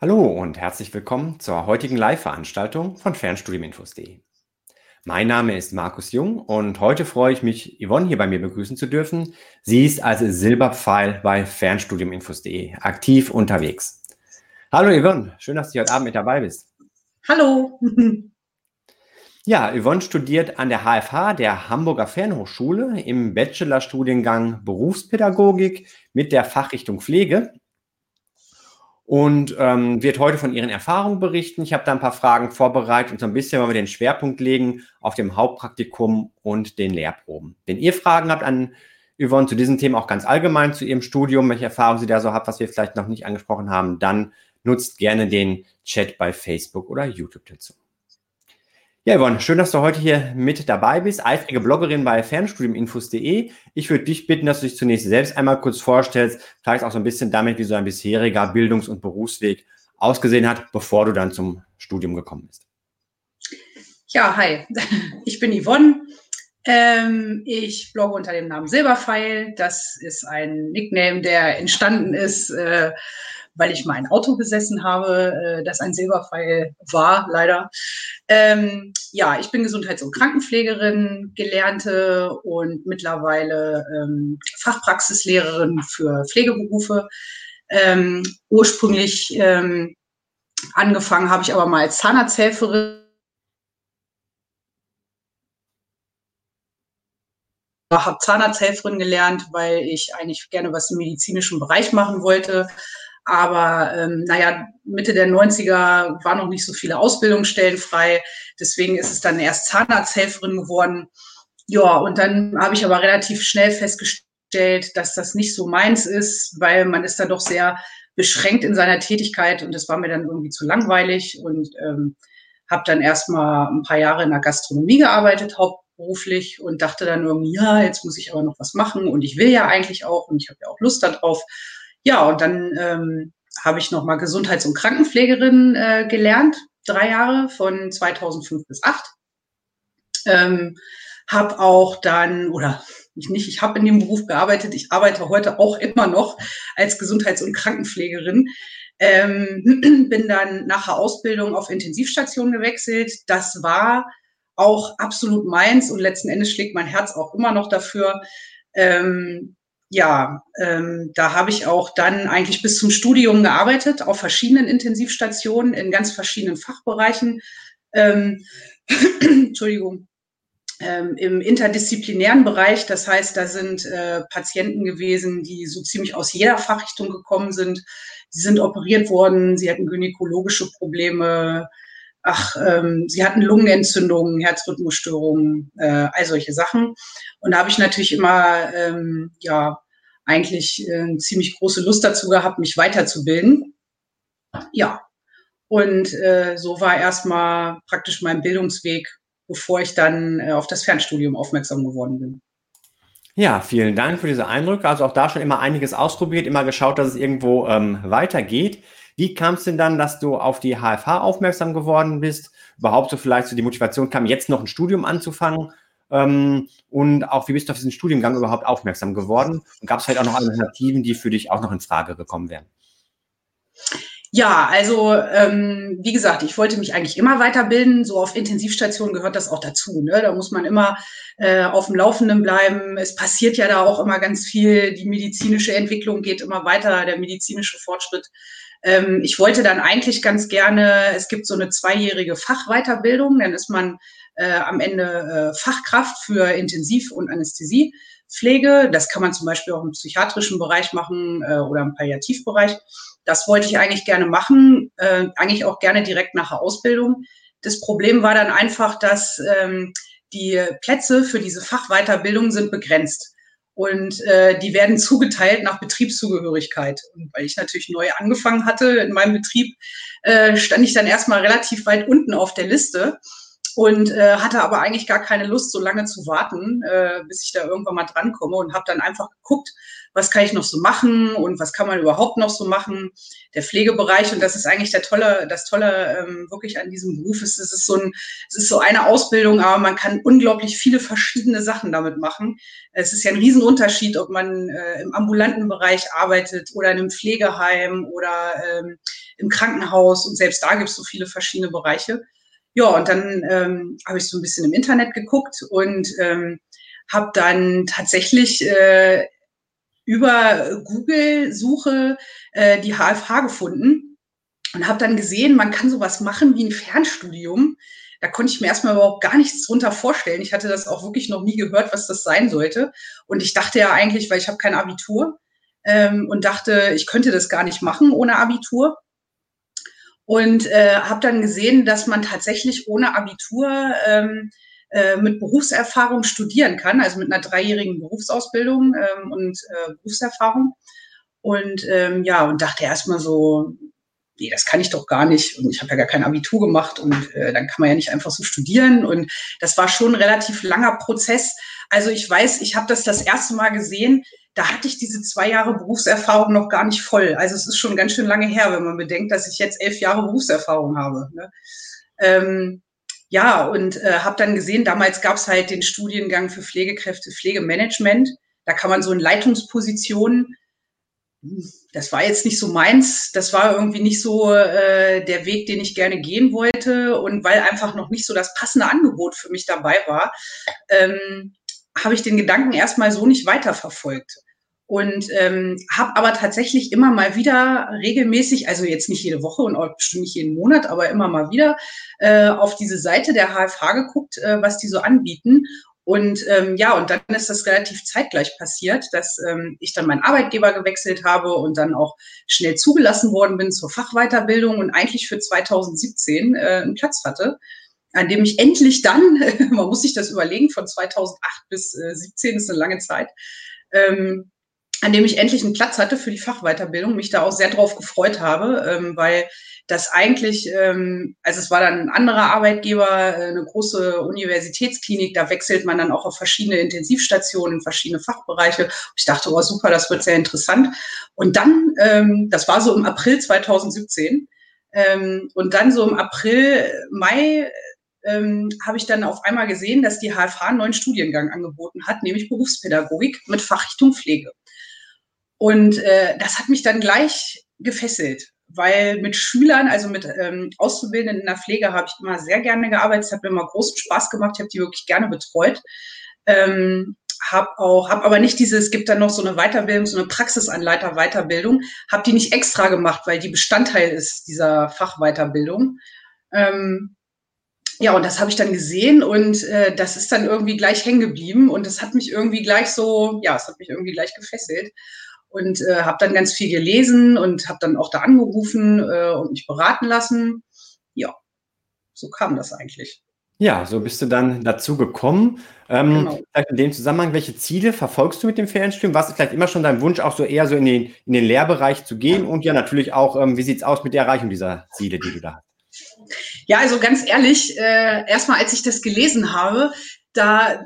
Hallo und herzlich willkommen zur heutigen Live-Veranstaltung von Fernstudiuminfos.de. Mein Name ist Markus Jung und heute freue ich mich, Yvonne hier bei mir begrüßen zu dürfen. Sie ist als Silberpfeil bei Fernstudiuminfos.de aktiv unterwegs. Hallo Yvonne, schön, dass du heute Abend mit dabei bist. Hallo. Ja, Yvonne studiert an der HFH, der Hamburger Fernhochschule, im Bachelorstudiengang Berufspädagogik mit der Fachrichtung Pflege und ähm, wird heute von ihren Erfahrungen berichten. Ich habe da ein paar Fragen vorbereitet und so ein bisschen wollen wir den Schwerpunkt legen auf dem Hauptpraktikum und den Lehrproben. Wenn ihr Fragen habt an Yvonne zu diesem Thema, auch ganz allgemein zu ihrem Studium, welche Erfahrungen sie da so hat, was wir vielleicht noch nicht angesprochen haben, dann nutzt gerne den Chat bei Facebook oder YouTube dazu. Ja, Yvonne, schön, dass du heute hier mit dabei bist. Eifrige Bloggerin bei fernstudiuminfos.de. Ich würde dich bitten, dass du dich zunächst selbst einmal kurz vorstellst, vielleicht auch so ein bisschen damit, wie so ein bisheriger Bildungs- und Berufsweg ausgesehen hat, bevor du dann zum Studium gekommen bist. Ja, hi, ich bin Yvonne. Ähm, ich blogge unter dem Namen Silberpfeil. Das ist ein Nickname, der entstanden ist, äh, weil ich mal ein Auto besessen habe, äh, das ein Silberpfeil war, leider. Ähm, ja, ich bin Gesundheits- und Krankenpflegerin, gelernte und mittlerweile ähm, Fachpraxislehrerin für Pflegeberufe. Ähm, ursprünglich ähm, angefangen habe ich aber mal als Zahnarzthelferin. habe Zahnarzthelferin gelernt, weil ich eigentlich gerne was im medizinischen Bereich machen wollte. Aber ähm, naja, Mitte der 90er waren noch nicht so viele Ausbildungsstellen frei. Deswegen ist es dann erst Zahnarzthelferin geworden. Ja, und dann habe ich aber relativ schnell festgestellt, dass das nicht so meins ist, weil man ist da doch sehr beschränkt in seiner Tätigkeit und das war mir dann irgendwie zu langweilig und ähm, habe dann erstmal ein paar Jahre in der Gastronomie gearbeitet, hauptberuflich und dachte dann irgendwie, ja, jetzt muss ich aber noch was machen und ich will ja eigentlich auch und ich habe ja auch Lust darauf. Ja, und dann ähm, habe ich nochmal Gesundheits- und Krankenpflegerin äh, gelernt, drei Jahre von 2005 bis 2008. Ähm, habe auch dann, oder ich nicht, ich habe in dem Beruf gearbeitet, ich arbeite heute auch immer noch als Gesundheits- und Krankenpflegerin. Ähm, bin dann nach der Ausbildung auf Intensivstation gewechselt. Das war auch absolut meins und letzten Endes schlägt mein Herz auch immer noch dafür. Ähm, ja, ähm, da habe ich auch dann eigentlich bis zum Studium gearbeitet, auf verschiedenen Intensivstationen in ganz verschiedenen Fachbereichen. Ähm, Entschuldigung. Ähm, Im interdisziplinären Bereich, das heißt, da sind äh, Patienten gewesen, die so ziemlich aus jeder Fachrichtung gekommen sind. Sie sind operiert worden, sie hatten gynäkologische Probleme, ach, ähm, sie hatten Lungenentzündungen, Herzrhythmusstörungen, äh, all solche Sachen. Und da habe ich natürlich immer, ähm, ja, eigentlich äh, ziemlich große Lust dazu gehabt, mich weiterzubilden. Ja, und äh, so war erstmal praktisch mein Bildungsweg, bevor ich dann äh, auf das Fernstudium aufmerksam geworden bin. Ja, vielen Dank für diese Eindrücke. Also auch da schon immer einiges ausprobiert, immer geschaut, dass es irgendwo ähm, weitergeht. Wie kam es denn dann, dass du auf die HFH aufmerksam geworden bist? Überhaupt so vielleicht so die Motivation kam, jetzt noch ein Studium anzufangen? Ähm, und auch, wie bist du auf diesen Studiengang überhaupt aufmerksam geworden? Und gab es vielleicht auch noch Alternativen, die für dich auch noch in Frage gekommen wären? Ja, also ähm, wie gesagt, ich wollte mich eigentlich immer weiterbilden. So auf Intensivstationen gehört das auch dazu. Ne? Da muss man immer äh, auf dem Laufenden bleiben. Es passiert ja da auch immer ganz viel. Die medizinische Entwicklung geht immer weiter, der medizinische Fortschritt. Ähm, ich wollte dann eigentlich ganz gerne, es gibt so eine zweijährige Fachweiterbildung, dann ist man äh, am Ende äh, Fachkraft für Intensiv- und Anästhesiepflege. Das kann man zum Beispiel auch im psychiatrischen Bereich machen äh, oder im Palliativbereich. Das wollte ich eigentlich gerne machen, äh, eigentlich auch gerne direkt nach der Ausbildung. Das Problem war dann einfach, dass ähm, die Plätze für diese Fachweiterbildung sind begrenzt. Und äh, die werden zugeteilt nach Betriebszugehörigkeit. Und weil ich natürlich neu angefangen hatte in meinem Betrieb, äh, stand ich dann erstmal relativ weit unten auf der Liste und äh, hatte aber eigentlich gar keine Lust, so lange zu warten, äh, bis ich da irgendwann mal drankomme und habe dann einfach geguckt, was kann ich noch so machen und was kann man überhaupt noch so machen. Der Pflegebereich, und das ist eigentlich der tolle, das Tolle ähm, wirklich an diesem Beruf, ist, es ist so ein, es ist so eine Ausbildung, aber man kann unglaublich viele verschiedene Sachen damit machen. Es ist ja ein Riesenunterschied, ob man äh, im ambulanten Bereich arbeitet oder in einem Pflegeheim oder ähm, im Krankenhaus und selbst da gibt es so viele verschiedene Bereiche. Ja, und dann ähm, habe ich so ein bisschen im Internet geguckt und ähm, habe dann tatsächlich äh, über Google-Suche äh, die HFH gefunden und habe dann gesehen, man kann sowas machen wie ein Fernstudium. Da konnte ich mir erstmal überhaupt gar nichts drunter vorstellen. Ich hatte das auch wirklich noch nie gehört, was das sein sollte. Und ich dachte ja eigentlich, weil ich habe kein Abitur ähm, und dachte, ich könnte das gar nicht machen ohne Abitur. Und äh, habe dann gesehen, dass man tatsächlich ohne Abitur ähm, äh, mit Berufserfahrung studieren kann, also mit einer dreijährigen Berufsausbildung ähm, und äh, Berufserfahrung. Und ähm, ja, und dachte erstmal so, nee, das kann ich doch gar nicht. Und ich habe ja gar kein Abitur gemacht und äh, dann kann man ja nicht einfach so studieren. Und das war schon ein relativ langer Prozess. Also ich weiß, ich habe das das erste Mal gesehen, da hatte ich diese zwei Jahre Berufserfahrung noch gar nicht voll. Also es ist schon ganz schön lange her, wenn man bedenkt, dass ich jetzt elf Jahre Berufserfahrung habe. Ne? Ähm, ja, und äh, habe dann gesehen, damals gab es halt den Studiengang für Pflegekräfte, Pflegemanagement. Da kann man so in Leitungspositionen, das war jetzt nicht so meins, das war irgendwie nicht so äh, der Weg, den ich gerne gehen wollte. Und weil einfach noch nicht so das passende Angebot für mich dabei war, ähm, habe ich den Gedanken erstmal so nicht weiterverfolgt und ähm, habe aber tatsächlich immer mal wieder regelmäßig, also jetzt nicht jede Woche und auch bestimmt nicht jeden Monat, aber immer mal wieder äh, auf diese Seite der HFH geguckt, äh, was die so anbieten. Und ähm, ja, und dann ist das relativ zeitgleich passiert, dass ähm, ich dann meinen Arbeitgeber gewechselt habe und dann auch schnell zugelassen worden bin zur Fachweiterbildung und eigentlich für 2017 äh, einen Platz hatte, an dem ich endlich dann, man muss sich das überlegen, von 2008 bis äh, 17 ist eine lange Zeit, ähm, an dem ich endlich einen Platz hatte für die Fachweiterbildung, mich da auch sehr drauf gefreut habe, ähm, weil das eigentlich, ähm, also es war dann ein anderer Arbeitgeber, äh, eine große Universitätsklinik, da wechselt man dann auch auf verschiedene Intensivstationen, verschiedene Fachbereiche. Ich dachte, oh super, das wird sehr interessant. Und dann, ähm, das war so im April 2017, ähm, und dann so im April, Mai ähm, habe ich dann auf einmal gesehen, dass die HFH einen neuen Studiengang angeboten hat, nämlich Berufspädagogik mit Fachrichtung Pflege. Und äh, das hat mich dann gleich gefesselt, weil mit Schülern, also mit ähm, Auszubildenden in der Pflege, habe ich immer sehr gerne gearbeitet. Es hat mir immer großen Spaß gemacht. Ich habe die wirklich gerne betreut. Ähm, habe auch, habe aber nicht dieses, es gibt dann noch so eine Weiterbildung, so eine Praxisanleiter-Weiterbildung, habe die nicht extra gemacht, weil die Bestandteil ist dieser Fachweiterbildung. Ähm, ja, und das habe ich dann gesehen und äh, das ist dann irgendwie gleich hängen geblieben und das hat mich irgendwie gleich so, ja, es hat mich irgendwie gleich gefesselt und äh, habe dann ganz viel gelesen und habe dann auch da angerufen äh, und mich beraten lassen. Ja, so kam das eigentlich. Ja, so bist du dann dazu gekommen. Ähm, genau. Vielleicht in dem Zusammenhang, welche Ziele verfolgst du mit dem Ferienstudium? Was ist vielleicht immer schon dein Wunsch, auch so eher so in den, in den Lehrbereich zu gehen? Und ja, natürlich auch, ähm, wie sieht es aus mit der Erreichung dieser Ziele, die du da hast? Ja, also ganz ehrlich, äh, erstmal als ich das gelesen habe, da,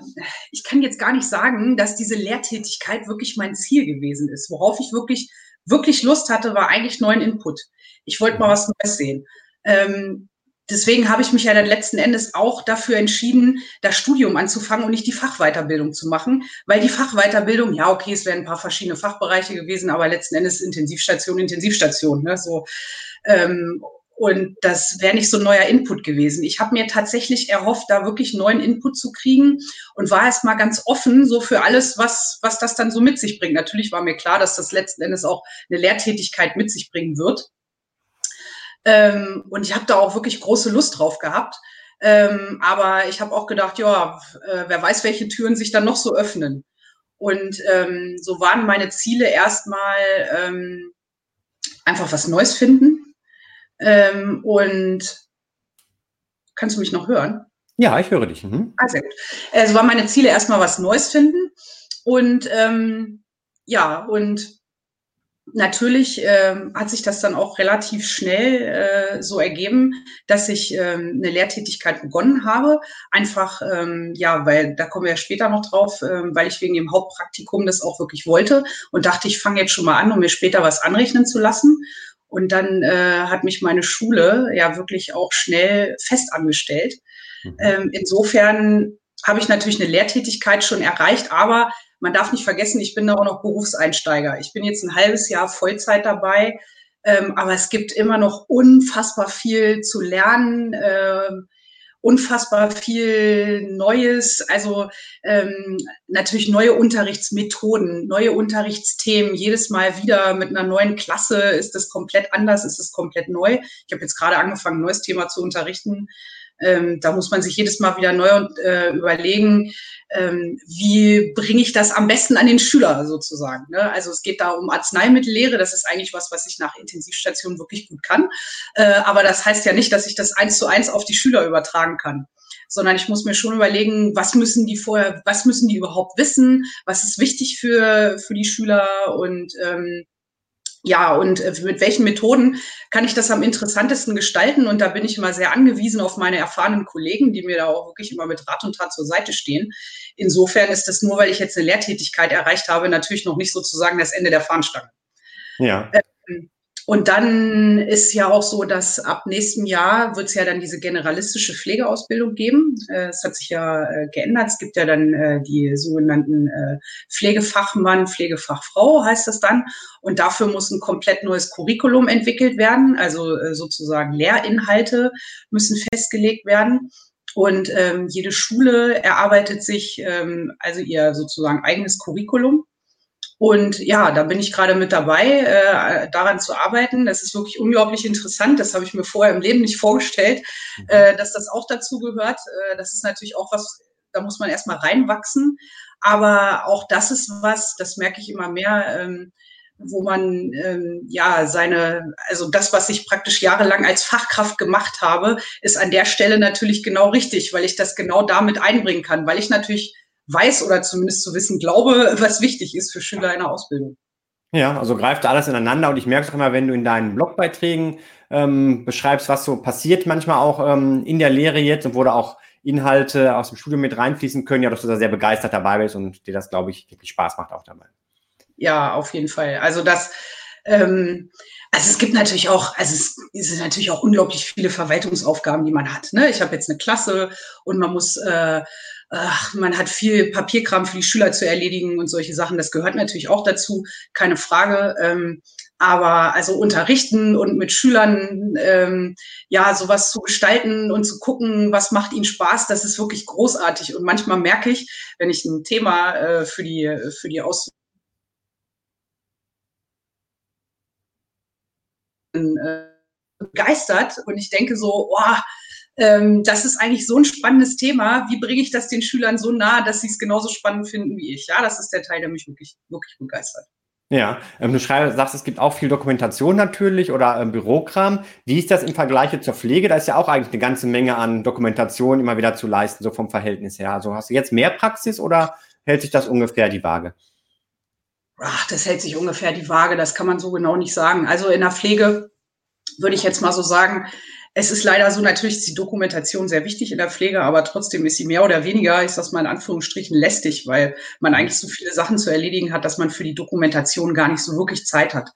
ich kann jetzt gar nicht sagen, dass diese Lehrtätigkeit wirklich mein Ziel gewesen ist. Worauf ich wirklich, wirklich Lust hatte, war eigentlich neuen Input. Ich wollte mal was Neues sehen. Ähm, deswegen habe ich mich ja dann letzten Endes auch dafür entschieden, das Studium anzufangen und nicht die Fachweiterbildung zu machen, weil die Fachweiterbildung, ja, okay, es wären ein paar verschiedene Fachbereiche gewesen, aber letzten Endes Intensivstation, Intensivstation, ne, so. Ähm, und das wäre nicht so ein neuer Input gewesen. Ich habe mir tatsächlich erhofft, da wirklich neuen Input zu kriegen und war erst mal ganz offen so für alles, was, was das dann so mit sich bringt. Natürlich war mir klar, dass das letzten Endes auch eine Lehrtätigkeit mit sich bringen wird. Ähm, und ich habe da auch wirklich große Lust drauf gehabt. Ähm, aber ich habe auch gedacht, ja, äh, wer weiß, welche Türen sich dann noch so öffnen. Und ähm, so waren meine Ziele erstmal ähm, einfach was Neues finden ähm, und kannst du mich noch hören? Ja, ich höre dich. Mhm. Ah, gut. Also waren meine Ziele erstmal was Neues finden und ähm, ja, und natürlich äh, hat sich das dann auch relativ schnell äh, so ergeben, dass ich ähm, eine Lehrtätigkeit begonnen habe. Einfach, ähm, ja, weil da kommen wir ja später noch drauf, ähm, weil ich wegen dem Hauptpraktikum das auch wirklich wollte und dachte, ich fange jetzt schon mal an, um mir später was anrechnen zu lassen. Und dann äh, hat mich meine Schule ja wirklich auch schnell fest angestellt. Mhm. Ähm, insofern habe ich natürlich eine Lehrtätigkeit schon erreicht, aber man darf nicht vergessen, ich bin da auch noch Berufseinsteiger. Ich bin jetzt ein halbes Jahr Vollzeit dabei, ähm, aber es gibt immer noch unfassbar viel zu lernen. Ähm, unfassbar viel Neues, also ähm, natürlich neue Unterrichtsmethoden, neue Unterrichtsthemen. Jedes Mal wieder mit einer neuen Klasse ist das komplett anders, ist es komplett neu. Ich habe jetzt gerade angefangen, ein neues Thema zu unterrichten. Ähm, da muss man sich jedes Mal wieder neu äh, überlegen, ähm, wie bringe ich das am besten an den Schüler sozusagen. Ne? Also es geht da um Arzneimittellehre, das ist eigentlich was, was ich nach Intensivstationen wirklich gut kann. Äh, aber das heißt ja nicht, dass ich das eins zu eins auf die Schüler übertragen kann sondern ich muss mir schon überlegen, was müssen die vorher, was müssen die überhaupt wissen, was ist wichtig für, für die Schüler und ähm, ja, und äh, mit welchen Methoden kann ich das am interessantesten gestalten? Und da bin ich immer sehr angewiesen auf meine erfahrenen Kollegen, die mir da auch wirklich immer mit Rat und Tat zur Seite stehen. Insofern ist das nur, weil ich jetzt eine Lehrtätigkeit erreicht habe, natürlich noch nicht sozusagen das Ende der Fahnenstange. Ja. Ähm, und dann ist ja auch so, dass ab nächstem Jahr wird es ja dann diese generalistische Pflegeausbildung geben. Äh, es hat sich ja äh, geändert. Es gibt ja dann äh, die sogenannten Pflegefachmann, Pflegefachfrau heißt das dann. Und dafür muss ein komplett neues Curriculum entwickelt werden. Also sozusagen Lehrinhalte müssen festgelegt werden. Und ähm, jede Schule erarbeitet sich ähm, also ihr sozusagen eigenes Curriculum. Und ja, da bin ich gerade mit dabei, äh, daran zu arbeiten. Das ist wirklich unglaublich interessant. Das habe ich mir vorher im Leben nicht vorgestellt, mhm. äh, dass das auch dazu gehört. Äh, das ist natürlich auch was, da muss man erstmal reinwachsen. Aber auch das ist was, das merke ich immer mehr, ähm, wo man ähm, ja seine, also das, was ich praktisch jahrelang als Fachkraft gemacht habe, ist an der Stelle natürlich genau richtig, weil ich das genau damit einbringen kann, weil ich natürlich weiß oder zumindest zu wissen glaube, was wichtig ist für Schüler in der Ausbildung. Ja, also greift alles ineinander und ich merke es auch immer, wenn du in deinen Blogbeiträgen ähm, beschreibst, was so passiert, manchmal auch ähm, in der Lehre jetzt und wo da auch Inhalte aus dem Studium mit reinfließen können, ja, dass du da sehr begeistert dabei bist und dir das, glaube ich, wirklich Spaß macht auch dabei. Ja, auf jeden Fall. Also das, ähm, also es gibt natürlich auch, also es sind natürlich auch unglaublich viele Verwaltungsaufgaben, die man hat. Ne? Ich habe jetzt eine Klasse und man muss äh, ach, man hat viel Papierkram für die Schüler zu erledigen und solche Sachen. Das gehört natürlich auch dazu, keine Frage. Ähm, aber also unterrichten und mit Schülern ähm, ja sowas zu gestalten und zu gucken, was macht ihnen Spaß, das ist wirklich großartig. Und manchmal merke ich, wenn ich ein Thema äh, für die für die Aus äh, begeistert und ich denke so, oh, ähm, das ist eigentlich so ein spannendes Thema. Wie bringe ich das den Schülern so nah, dass sie es genauso spannend finden wie ich? Ja, das ist der Teil, der mich wirklich, wirklich begeistert. Ja, ähm, du schreibst, sagst, es gibt auch viel Dokumentation natürlich oder ähm, Bürokram. Wie ist das im Vergleich zur Pflege? Da ist ja auch eigentlich eine ganze Menge an Dokumentation immer wieder zu leisten, so vom Verhältnis her. Also hast du jetzt mehr Praxis oder hält sich das ungefähr die Waage? Ach, das hält sich ungefähr die Waage, das kann man so genau nicht sagen. Also in der Pflege würde ich jetzt mal so sagen, es ist leider so, natürlich ist die Dokumentation sehr wichtig in der Pflege, aber trotzdem ist sie mehr oder weniger, ich sag's mal in Anführungsstrichen, lästig, weil man eigentlich so viele Sachen zu erledigen hat, dass man für die Dokumentation gar nicht so wirklich Zeit hat.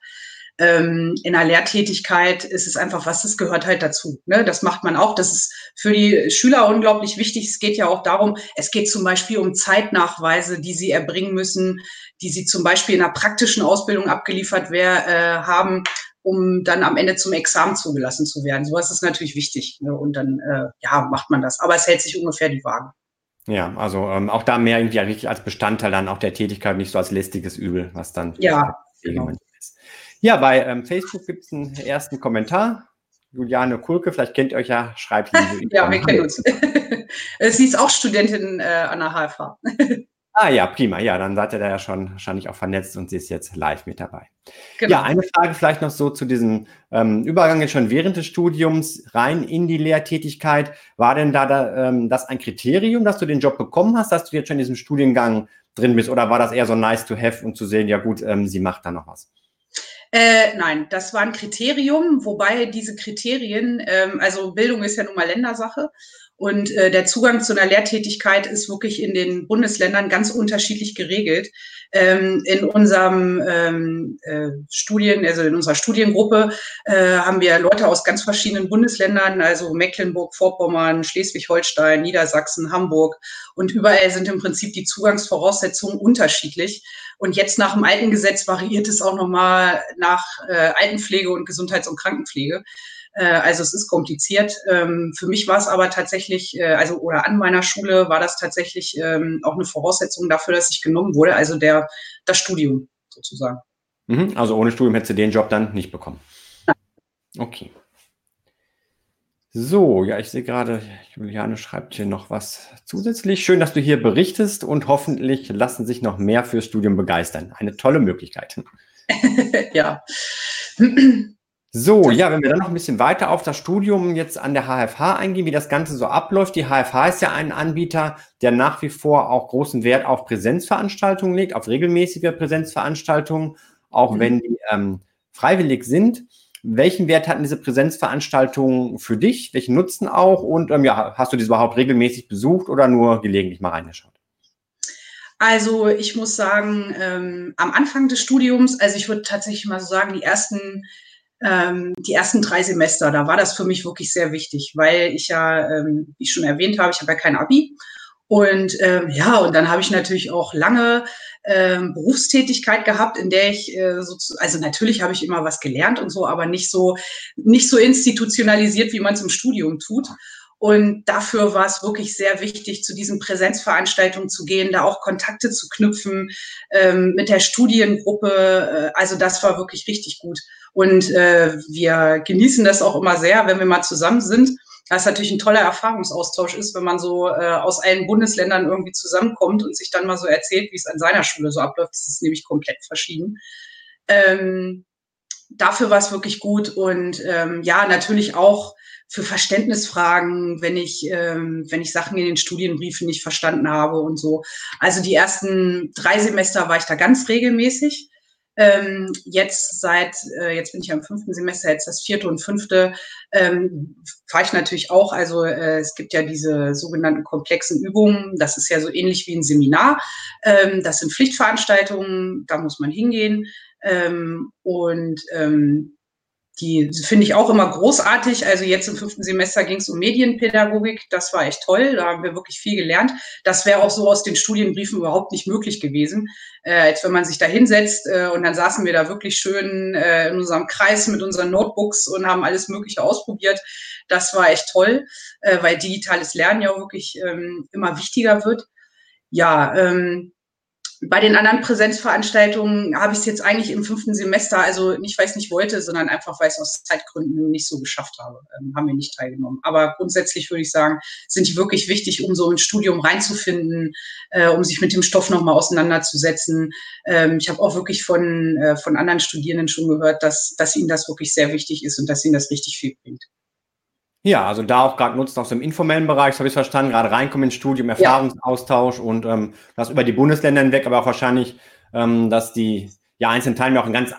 Ähm, in der Lehrtätigkeit ist es einfach was, das gehört halt dazu. Ne? Das macht man auch. Das ist für die Schüler unglaublich wichtig. Es geht ja auch darum, es geht zum Beispiel um Zeitnachweise, die sie erbringen müssen, die sie zum Beispiel in einer praktischen Ausbildung abgeliefert wär, äh, haben um dann am Ende zum Examen zugelassen zu werden. Sowas ist natürlich wichtig. Ne? Und dann, äh, ja, macht man das. Aber es hält sich ungefähr die Waage. Ja, also ähm, auch da mehr irgendwie richtig als Bestandteil dann auch der Tätigkeit, nicht so als lästiges Übel, was dann ja, genau. ist. Ja, bei ähm, Facebook gibt es einen ersten Kommentar. Juliane Kulke, vielleicht kennt ihr euch ja, schreibt Ja, wir kennen uns. Sie ist auch Studentin äh, an der HFH. Ah ja, prima. Ja, dann seid ihr da ja schon wahrscheinlich auch vernetzt und sie ist jetzt live mit dabei. Genau. Ja, eine Frage vielleicht noch so zu diesem ähm, Übergang jetzt schon während des Studiums rein in die Lehrtätigkeit. War denn da, da ähm, das ein Kriterium, dass du den Job bekommen hast, dass du jetzt schon in diesem Studiengang drin bist? Oder war das eher so nice to have und zu sehen, ja gut, ähm, sie macht da noch was? Äh, nein, das war ein Kriterium, wobei diese Kriterien, ähm, also Bildung ist ja nun mal Ländersache und äh, der Zugang zu einer Lehrtätigkeit ist wirklich in den Bundesländern ganz unterschiedlich geregelt. Ähm, in unserem ähm, äh, Studien, also in unserer Studiengruppe äh, haben wir Leute aus ganz verschiedenen Bundesländern, also Mecklenburg, Vorpommern, Schleswig-Holstein, Niedersachsen, Hamburg. Und überall sind im Prinzip die Zugangsvoraussetzungen unterschiedlich. Und jetzt nach dem alten Gesetz variiert es auch nochmal nach äh, Altenpflege und Gesundheits- und Krankenpflege. Äh, also es ist kompliziert. Ähm, für mich war es aber tatsächlich, äh, also oder an meiner Schule war das tatsächlich ähm, auch eine Voraussetzung dafür, dass ich genommen wurde, also der, das Studium sozusagen. Mhm, also ohne Studium hättest du den Job dann nicht bekommen. Okay. So, ja, ich sehe gerade, Juliane schreibt hier noch was zusätzlich. Schön, dass du hier berichtest und hoffentlich lassen sich noch mehr fürs Studium begeistern. Eine tolle Möglichkeit. ja. So, ja, wenn wir dann noch ein bisschen weiter auf das Studium jetzt an der HFH eingehen, wie das Ganze so abläuft. Die HFH ist ja ein Anbieter, der nach wie vor auch großen Wert auf Präsenzveranstaltungen legt, auf regelmäßige Präsenzveranstaltungen, auch mhm. wenn die ähm, freiwillig sind. Welchen Wert hatten diese Präsenzveranstaltungen für dich? Welchen Nutzen auch? Und ähm, ja, hast du diese überhaupt regelmäßig besucht oder nur gelegentlich mal reingeschaut? Also ich muss sagen, ähm, am Anfang des Studiums, also ich würde tatsächlich mal so sagen, die ersten ähm, die ersten drei Semester, da war das für mich wirklich sehr wichtig, weil ich ja, ähm, wie ich schon erwähnt habe, ich habe ja kein Abi. Und ähm, ja, und dann habe ich natürlich auch lange ähm, Berufstätigkeit gehabt, in der ich äh, so, also natürlich habe ich immer was gelernt und so, aber nicht so nicht so institutionalisiert, wie man es im Studium tut. Und dafür war es wirklich sehr wichtig, zu diesen Präsenzveranstaltungen zu gehen, da auch Kontakte zu knüpfen ähm, mit der Studiengruppe. Äh, also das war wirklich richtig gut. Und äh, wir genießen das auch immer sehr, wenn wir mal zusammen sind. Das natürlich ein toller Erfahrungsaustausch ist, wenn man so äh, aus allen Bundesländern irgendwie zusammenkommt und sich dann mal so erzählt, wie es an seiner Schule so abläuft. Das ist nämlich komplett verschieden. Ähm, dafür war es wirklich gut und ähm, ja, natürlich auch für Verständnisfragen, wenn ich, ähm, wenn ich Sachen in den Studienbriefen nicht verstanden habe und so. Also die ersten drei Semester war ich da ganz regelmäßig. Ähm, jetzt seit, äh, jetzt bin ich am fünften Semester, jetzt das vierte und fünfte, ähm, fahre ich natürlich auch. Also äh, es gibt ja diese sogenannten komplexen Übungen. Das ist ja so ähnlich wie ein Seminar. Ähm, das sind Pflichtveranstaltungen, da muss man hingehen. Ähm, und ähm, die finde ich auch immer großartig. Also jetzt im fünften Semester ging es um Medienpädagogik. Das war echt toll. Da haben wir wirklich viel gelernt. Das wäre auch so aus den Studienbriefen überhaupt nicht möglich gewesen, äh, als wenn man sich da hinsetzt. Äh, und dann saßen wir da wirklich schön äh, in unserem Kreis mit unseren Notebooks und haben alles Mögliche ausprobiert. Das war echt toll, äh, weil digitales Lernen ja wirklich ähm, immer wichtiger wird. Ja, ähm, bei den anderen Präsenzveranstaltungen habe ich es jetzt eigentlich im fünften Semester, also nicht, weil ich es nicht wollte, sondern einfach, weil ich es aus Zeitgründen nicht so geschafft habe, ähm, haben wir nicht teilgenommen. Aber grundsätzlich würde ich sagen, sind die wirklich wichtig, um so ins Studium reinzufinden, äh, um sich mit dem Stoff nochmal auseinanderzusetzen. Ähm, ich habe auch wirklich von, äh, von anderen Studierenden schon gehört, dass, dass ihnen das wirklich sehr wichtig ist und dass ihnen das richtig viel bringt. Ja, also da auch gerade nutzen aus dem informellen Bereich, so habe ich es verstanden, gerade reinkommen ins Studium, Erfahrungsaustausch ja. und ähm, das über die Bundesländer hinweg, aber auch wahrscheinlich, ähm, dass die ja einzelnen Teilnehmer auch in ganz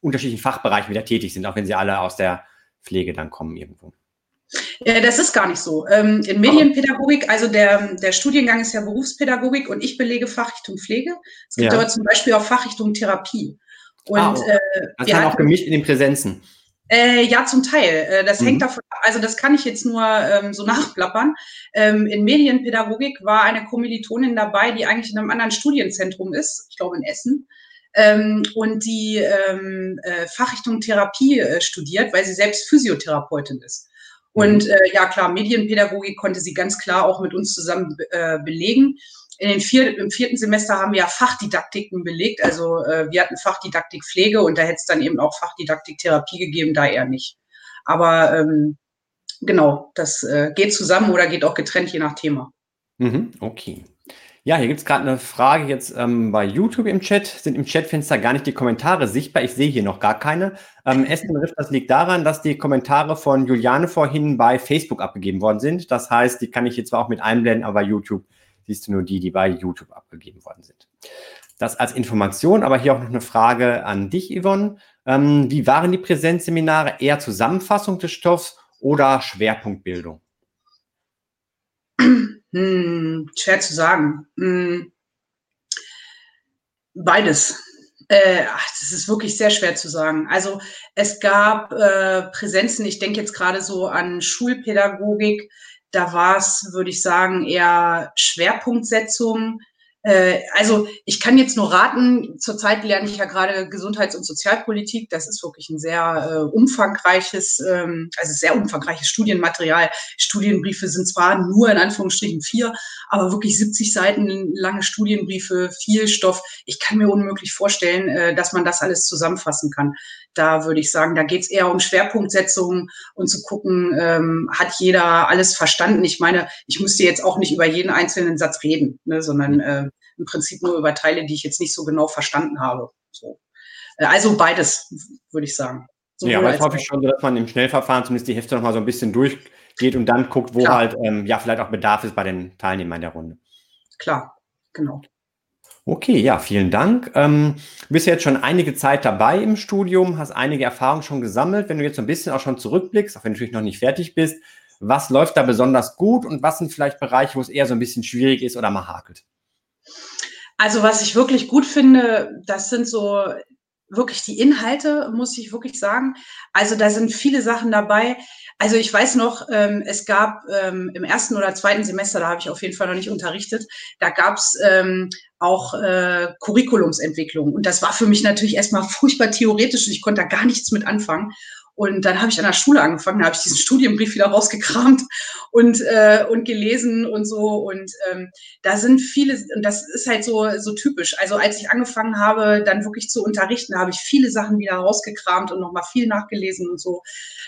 unterschiedlichen Fachbereichen wieder tätig sind, auch wenn sie alle aus der Pflege dann kommen irgendwo. Ja, das ist gar nicht so. Ähm, in Medienpädagogik, also der, der Studiengang ist ja Berufspädagogik und ich belege Fachrichtung Pflege. Es gibt ja. aber zum Beispiel auch Fachrichtung Therapie. Und, ah, oh. äh, das dann auch gemischt in den Präsenzen. Äh, ja, zum Teil. Äh, das mhm. hängt davon, also das kann ich jetzt nur ähm, so nachplappern. Ähm, in Medienpädagogik war eine Kommilitonin dabei, die eigentlich in einem anderen Studienzentrum ist, ich glaube in Essen, ähm, und die ähm, äh, Fachrichtung Therapie äh, studiert, weil sie selbst Physiotherapeutin ist. Und mhm. äh, ja, klar, Medienpädagogik konnte sie ganz klar auch mit uns zusammen äh, belegen in den vier, im vierten Semester haben wir ja Fachdidaktiken belegt. Also äh, wir hatten Fachdidaktik Pflege und da hätte es dann eben auch Fachdidaktik Therapie gegeben, da eher nicht. Aber ähm, genau, das äh, geht zusammen oder geht auch getrennt, je nach Thema. Mhm, okay. Ja, hier gibt es gerade eine Frage jetzt ähm, bei YouTube im Chat. Sind im Chatfenster gar nicht die Kommentare sichtbar? Ich sehe hier noch gar keine. Ähm, Espen Riff, das liegt daran, dass die Kommentare von Juliane vorhin bei Facebook abgegeben worden sind. Das heißt, die kann ich jetzt zwar auch mit einblenden, aber YouTube siehst du nur die, die bei YouTube abgegeben worden sind. Das als Information, aber hier auch noch eine Frage an dich, Yvonne. Ähm, wie waren die Präsenzseminare? Eher Zusammenfassung des Stoffs oder Schwerpunktbildung? Hm, schwer zu sagen. Hm, beides. Äh, das ist wirklich sehr schwer zu sagen. Also es gab äh, Präsenzen, ich denke jetzt gerade so an Schulpädagogik, da war es, würde ich sagen, eher Schwerpunktsetzung, äh, also ich kann jetzt nur raten, zurzeit lerne ich ja gerade Gesundheits- und Sozialpolitik. Das ist wirklich ein sehr äh, umfangreiches, ähm, also sehr umfangreiches Studienmaterial. Studienbriefe sind zwar nur in Anführungsstrichen vier, aber wirklich 70 Seiten lange Studienbriefe, viel Stoff. Ich kann mir unmöglich vorstellen, äh, dass man das alles zusammenfassen kann. Da würde ich sagen, da geht es eher um Schwerpunktsetzung und zu gucken, ähm, hat jeder alles verstanden. Ich meine, ich müsste jetzt auch nicht über jeden einzelnen Satz reden, ne, sondern äh, im Prinzip nur über Teile, die ich jetzt nicht so genau verstanden habe. So. Äh, also beides, würde ich sagen. Sowohl ja, aber es ist häufig schon dass man im Schnellverfahren zumindest die Hefte nochmal so ein bisschen durchgeht und dann guckt, wo Klar. halt ähm, ja vielleicht auch Bedarf ist bei den Teilnehmern der Runde. Klar, genau. Okay, ja, vielen Dank. Ähm, du bist jetzt schon einige Zeit dabei im Studium, hast einige Erfahrungen schon gesammelt. Wenn du jetzt so ein bisschen auch schon zurückblickst, auch wenn du natürlich noch nicht fertig bist, was läuft da besonders gut und was sind vielleicht Bereiche, wo es eher so ein bisschen schwierig ist oder mal hakelt? Also was ich wirklich gut finde, das sind so wirklich die Inhalte, muss ich wirklich sagen. Also da sind viele Sachen dabei. Also ich weiß noch, ähm, es gab ähm, im ersten oder zweiten Semester, da habe ich auf jeden Fall noch nicht unterrichtet, da gab es ähm, auch äh, Curriculumsentwicklung. Und das war für mich natürlich erstmal furchtbar theoretisch und ich konnte da gar nichts mit anfangen. Und dann habe ich an der Schule angefangen, da habe ich diesen Studienbrief wieder rausgekramt und, äh, und gelesen und so. Und ähm, da sind viele, und das ist halt so, so typisch. Also als ich angefangen habe, dann wirklich zu unterrichten, habe ich viele Sachen wieder rausgekramt und nochmal viel nachgelesen und so.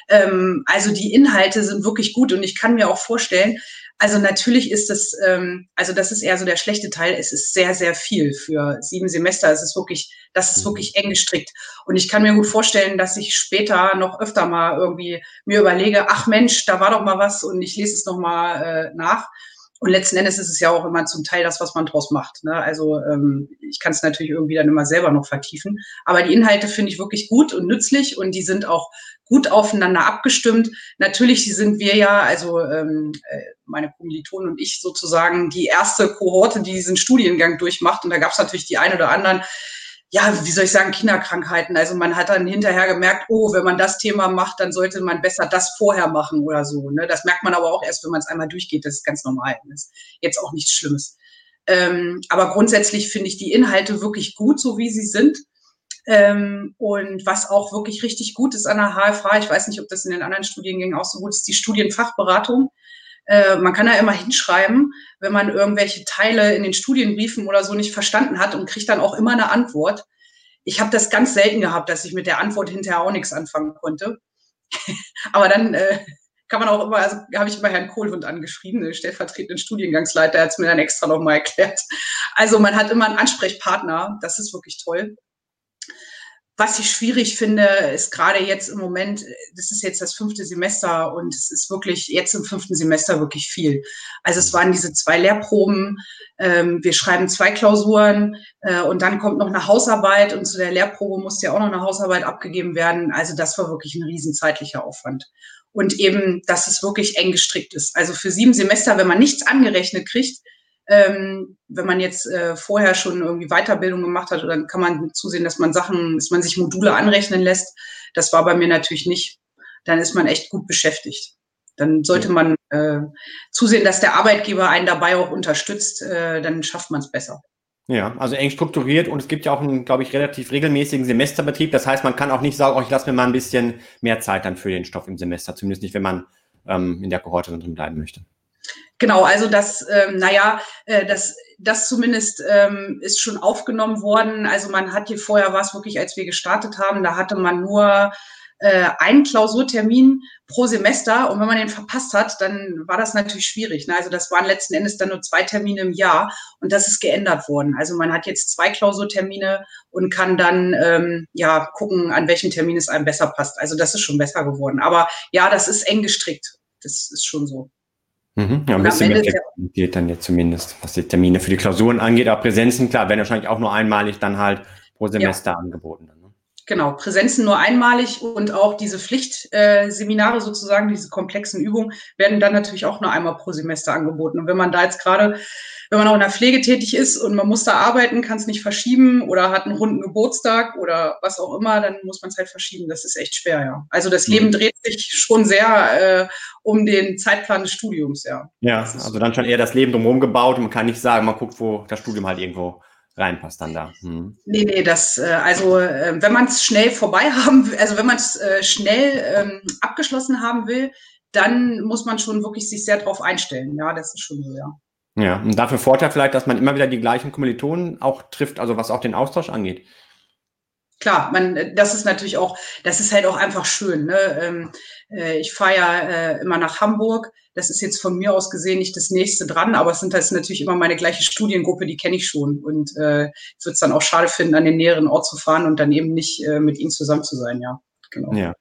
Ähm, also die Inhalte sind wirklich gut und ich kann mir auch vorstellen, also natürlich ist das, ähm, also das ist eher so der schlechte Teil. Es ist sehr, sehr viel für sieben Semester. Es ist wirklich, das ist mhm. wirklich eng gestrickt. Und ich kann mir gut vorstellen, dass ich später noch öfter mal irgendwie mir überlege, ach Mensch, da war doch mal was und ich lese es noch mal äh, nach. Und letzten Endes ist es ja auch immer zum Teil das, was man draus macht. Ne? Also ähm, ich kann es natürlich irgendwie dann immer selber noch vertiefen. Aber die Inhalte finde ich wirklich gut und nützlich und die sind auch gut aufeinander abgestimmt. Natürlich sind wir ja, also ähm, äh, meine Kommilitonen und ich sozusagen die erste Kohorte, die diesen Studiengang durchmacht. Und da gab es natürlich die ein oder anderen, ja, wie soll ich sagen, Kinderkrankheiten. Also man hat dann hinterher gemerkt, oh, wenn man das Thema macht, dann sollte man besser das vorher machen oder so. Ne? Das merkt man aber auch erst, wenn man es einmal durchgeht. Das ist ganz normal. Das ist jetzt auch nichts Schlimmes. Ähm, aber grundsätzlich finde ich die Inhalte wirklich gut, so wie sie sind. Ähm, und was auch wirklich richtig gut ist an der HFH, ich weiß nicht, ob das in den anderen Studiengängen auch so gut ist, die Studienfachberatung. Äh, man kann da immer hinschreiben, wenn man irgendwelche Teile in den Studienbriefen oder so nicht verstanden hat und kriegt dann auch immer eine Antwort. Ich habe das ganz selten gehabt, dass ich mit der Antwort hinterher auch nichts anfangen konnte. Aber dann äh, kann man auch immer, also habe ich immer Herrn Kohlhund angeschrieben, den stellvertretenden Studiengangsleiter, hat es mir dann extra nochmal erklärt. Also man hat immer einen Ansprechpartner, das ist wirklich toll. Was ich schwierig finde, ist gerade jetzt im Moment, das ist jetzt das fünfte Semester und es ist wirklich jetzt im fünften Semester wirklich viel. Also es waren diese zwei Lehrproben, ähm, wir schreiben zwei Klausuren äh, und dann kommt noch eine Hausarbeit und zu der Lehrprobe musste ja auch noch eine Hausarbeit abgegeben werden. Also das war wirklich ein riesenzeitlicher Aufwand. Und eben, dass es wirklich eng gestrickt ist. Also für sieben Semester, wenn man nichts angerechnet kriegt, ähm, wenn man jetzt äh, vorher schon irgendwie Weiterbildung gemacht hat, dann kann man zusehen, dass man Sachen, dass man sich Module anrechnen lässt. Das war bei mir natürlich nicht. Dann ist man echt gut beschäftigt. Dann sollte man äh, zusehen, dass der Arbeitgeber einen dabei auch unterstützt. Äh, dann schafft man es besser. Ja, also eng strukturiert und es gibt ja auch einen, glaube ich, relativ regelmäßigen Semesterbetrieb. Das heißt, man kann auch nicht sagen, oh, ich lasse mir mal ein bisschen mehr Zeit dann für den Stoff im Semester, zumindest nicht, wenn man ähm, in der Kohorte drin bleiben möchte. Genau, also das, ähm, naja, äh, das, das zumindest ähm, ist schon aufgenommen worden. Also man hat hier vorher war es wirklich, als wir gestartet haben, da hatte man nur äh, einen Klausurtermin pro Semester und wenn man den verpasst hat, dann war das natürlich schwierig. Ne? Also das waren letzten Endes dann nur zwei Termine im Jahr und das ist geändert worden. Also man hat jetzt zwei Klausurtermine und kann dann ähm, ja gucken, an welchem Termin es einem besser passt. Also das ist schon besser geworden. Aber ja, das ist eng gestrickt. Das ist schon so. Mhm, ja, ein bisschen mehr Flexibilität dann jetzt zumindest, was die Termine für die Klausuren angeht. Aber Präsenzen, klar, werden wahrscheinlich auch nur einmalig dann halt pro Semester ja. angeboten. Dann, ne? Genau, Präsenzen nur einmalig und auch diese Pflichtseminare äh, sozusagen, diese komplexen Übungen, werden dann natürlich auch nur einmal pro Semester angeboten. Und wenn man da jetzt gerade wenn man auch in der Pflege tätig ist und man muss da arbeiten, kann es nicht verschieben oder hat einen runden Geburtstag oder was auch immer, dann muss man es halt verschieben. Das ist echt schwer, ja. Also das Leben mhm. dreht sich schon sehr äh, um den Zeitplan des Studiums, ja. Ja, also dann schon eher das Leben drumherum gebaut und man kann nicht sagen, man guckt, wo das Studium halt irgendwo reinpasst dann da. Hm. Nee, nee, das, äh, also äh, wenn man es schnell vorbei haben will, also wenn man es äh, schnell abgeschlossen haben will, dann muss man schon wirklich sich sehr darauf einstellen. Ja, das ist schon so, ja. Ja, und dafür Vorteil vielleicht, dass man immer wieder die gleichen Kommilitonen auch trifft, also was auch den Austausch angeht. Klar, man, das ist natürlich auch, das ist halt auch einfach schön. Ne? Ähm, äh, ich fahre ja äh, immer nach Hamburg. Das ist jetzt von mir aus gesehen nicht das nächste dran, aber es sind halt natürlich immer meine gleiche Studiengruppe, die kenne ich schon. Und äh, ich würde es dann auch schade finden, an den näheren Ort zu fahren und dann eben nicht äh, mit ihnen zusammen zu sein, ja. Genau. Ja.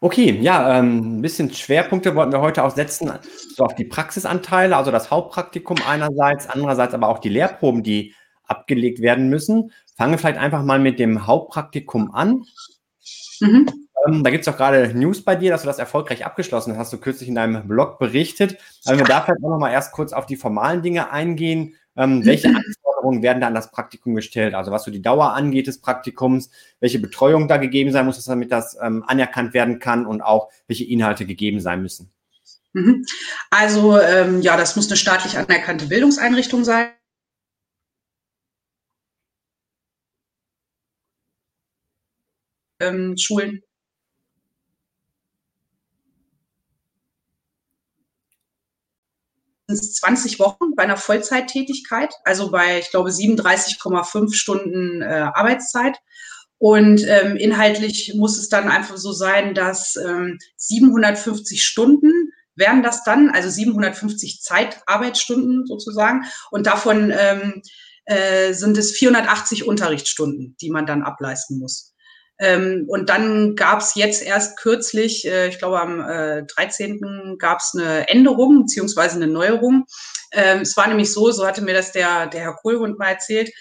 Okay, ja, ähm, ein bisschen Schwerpunkte wollten wir heute auch setzen, so auf die Praxisanteile, also das Hauptpraktikum einerseits, andererseits aber auch die Lehrproben, die abgelegt werden müssen. Fangen wir vielleicht einfach mal mit dem Hauptpraktikum an. Mhm. Ähm, da gibt es auch gerade News bei dir, dass du das erfolgreich abgeschlossen hast. Hast du kürzlich in deinem Blog berichtet. Aber wir da vielleicht auch noch mal erst kurz auf die formalen Dinge eingehen. Ähm, welche Anforderungen werden da an das Praktikum gestellt? Also was so die Dauer angeht des Praktikums, welche Betreuung da gegeben sein muss, damit das ähm, anerkannt werden kann und auch welche Inhalte gegeben sein müssen. Mhm. Also ähm, ja, das muss eine staatlich anerkannte Bildungseinrichtung sein. Ähm, Schulen 20 Wochen bei einer Vollzeittätigkeit, also bei, ich glaube, 37,5 Stunden äh, Arbeitszeit. Und ähm, inhaltlich muss es dann einfach so sein, dass ähm, 750 Stunden werden das dann, also 750 Zeitarbeitsstunden sozusagen. Und davon ähm, äh, sind es 480 Unterrichtsstunden, die man dann ableisten muss. Ähm, und dann gab es jetzt erst kürzlich, äh, ich glaube am äh, 13. gab es eine Änderung beziehungsweise eine Neuerung. Ähm, es war nämlich so, so hatte mir das der, der Herr Kohlhund mal erzählt,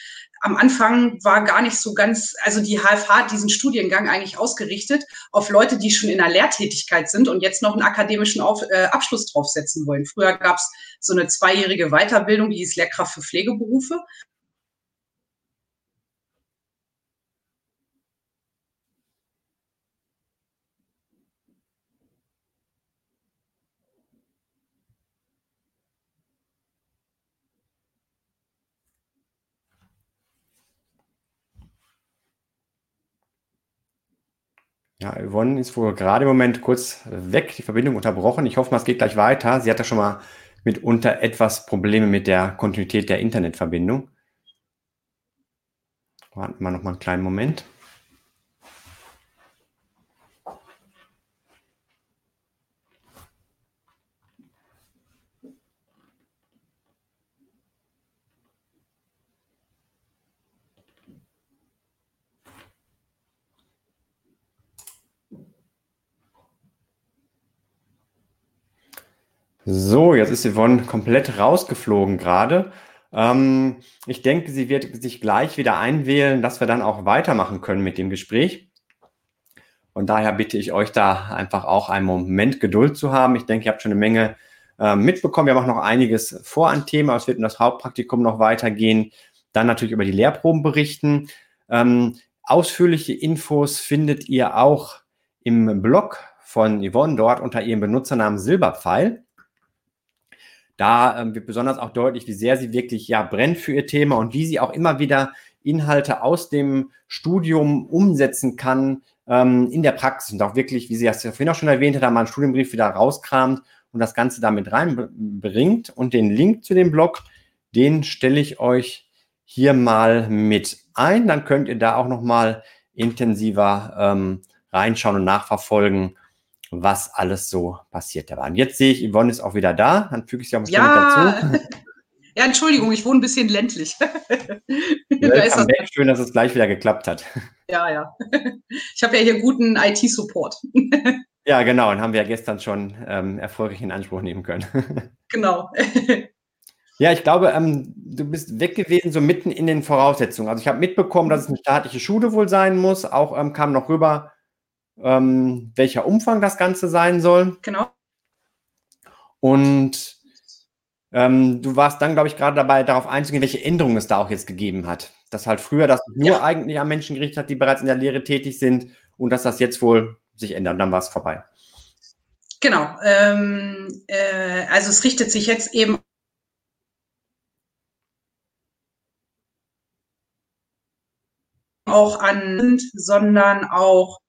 am Anfang war gar nicht so ganz, also die HFH hat diesen Studiengang eigentlich ausgerichtet auf Leute, die schon in der Lehrtätigkeit sind und jetzt noch einen akademischen auf, äh, Abschluss draufsetzen wollen. Früher gab es so eine zweijährige Weiterbildung, die hieß Lehrkraft für Pflegeberufe. Ja, Yvonne ist wohl gerade im Moment kurz weg, die Verbindung unterbrochen. Ich hoffe mal, es geht gleich weiter. Sie hatte schon mal mitunter etwas Probleme mit der Kontinuität der Internetverbindung. Warten wir noch mal einen kleinen Moment. So, jetzt ist Yvonne komplett rausgeflogen gerade. Ähm, ich denke, sie wird sich gleich wieder einwählen, dass wir dann auch weitermachen können mit dem Gespräch. Und daher bitte ich euch da einfach auch einen Moment Geduld zu haben. Ich denke, ihr habt schon eine Menge äh, mitbekommen. Wir haben auch noch einiges vor an Thema. Es wird um das Hauptpraktikum noch weitergehen. Dann natürlich über die Lehrproben berichten. Ähm, ausführliche Infos findet ihr auch im Blog von Yvonne dort unter ihrem Benutzernamen Silberpfeil. Da ähm, wird besonders auch deutlich, wie sehr sie wirklich ja brennt für ihr Thema und wie sie auch immer wieder Inhalte aus dem Studium umsetzen kann ähm, in der Praxis und auch wirklich, wie sie das ja vorhin auch schon erwähnt hat, da mal einen Studienbrief wieder rauskramt und das Ganze damit reinbringt. Und den Link zu dem Blog, den stelle ich euch hier mal mit ein. Dann könnt ihr da auch noch mal intensiver ähm, reinschauen und nachverfolgen, was alles so passiert da war. Und jetzt sehe ich, Yvonne ist auch wieder da. Dann füge ich sie auch mal ja. dazu. Ja, Entschuldigung, ich wohne ein bisschen ländlich. da back. Schön, dass es gleich wieder geklappt hat. Ja, ja. Ich habe ja hier guten IT-Support. Ja, genau, und haben wir ja gestern schon ähm, erfolgreich in Anspruch nehmen können. genau. Ja, ich glaube, ähm, du bist weg gewesen, so mitten in den Voraussetzungen. Also ich habe mitbekommen, dass es eine staatliche Schule wohl sein muss. Auch ähm, kam noch rüber, ähm, welcher Umfang das Ganze sein soll. Genau. Und ähm, du warst dann, glaube ich, gerade dabei, darauf einzugehen, welche Änderungen es da auch jetzt gegeben hat. Dass halt früher das nur ja. eigentlich an Menschen gerichtet hat, die bereits in der Lehre tätig sind und dass das jetzt wohl sich ändert. Dann war es vorbei. Genau. Ähm, äh, also es richtet sich jetzt eben auch an, sondern auch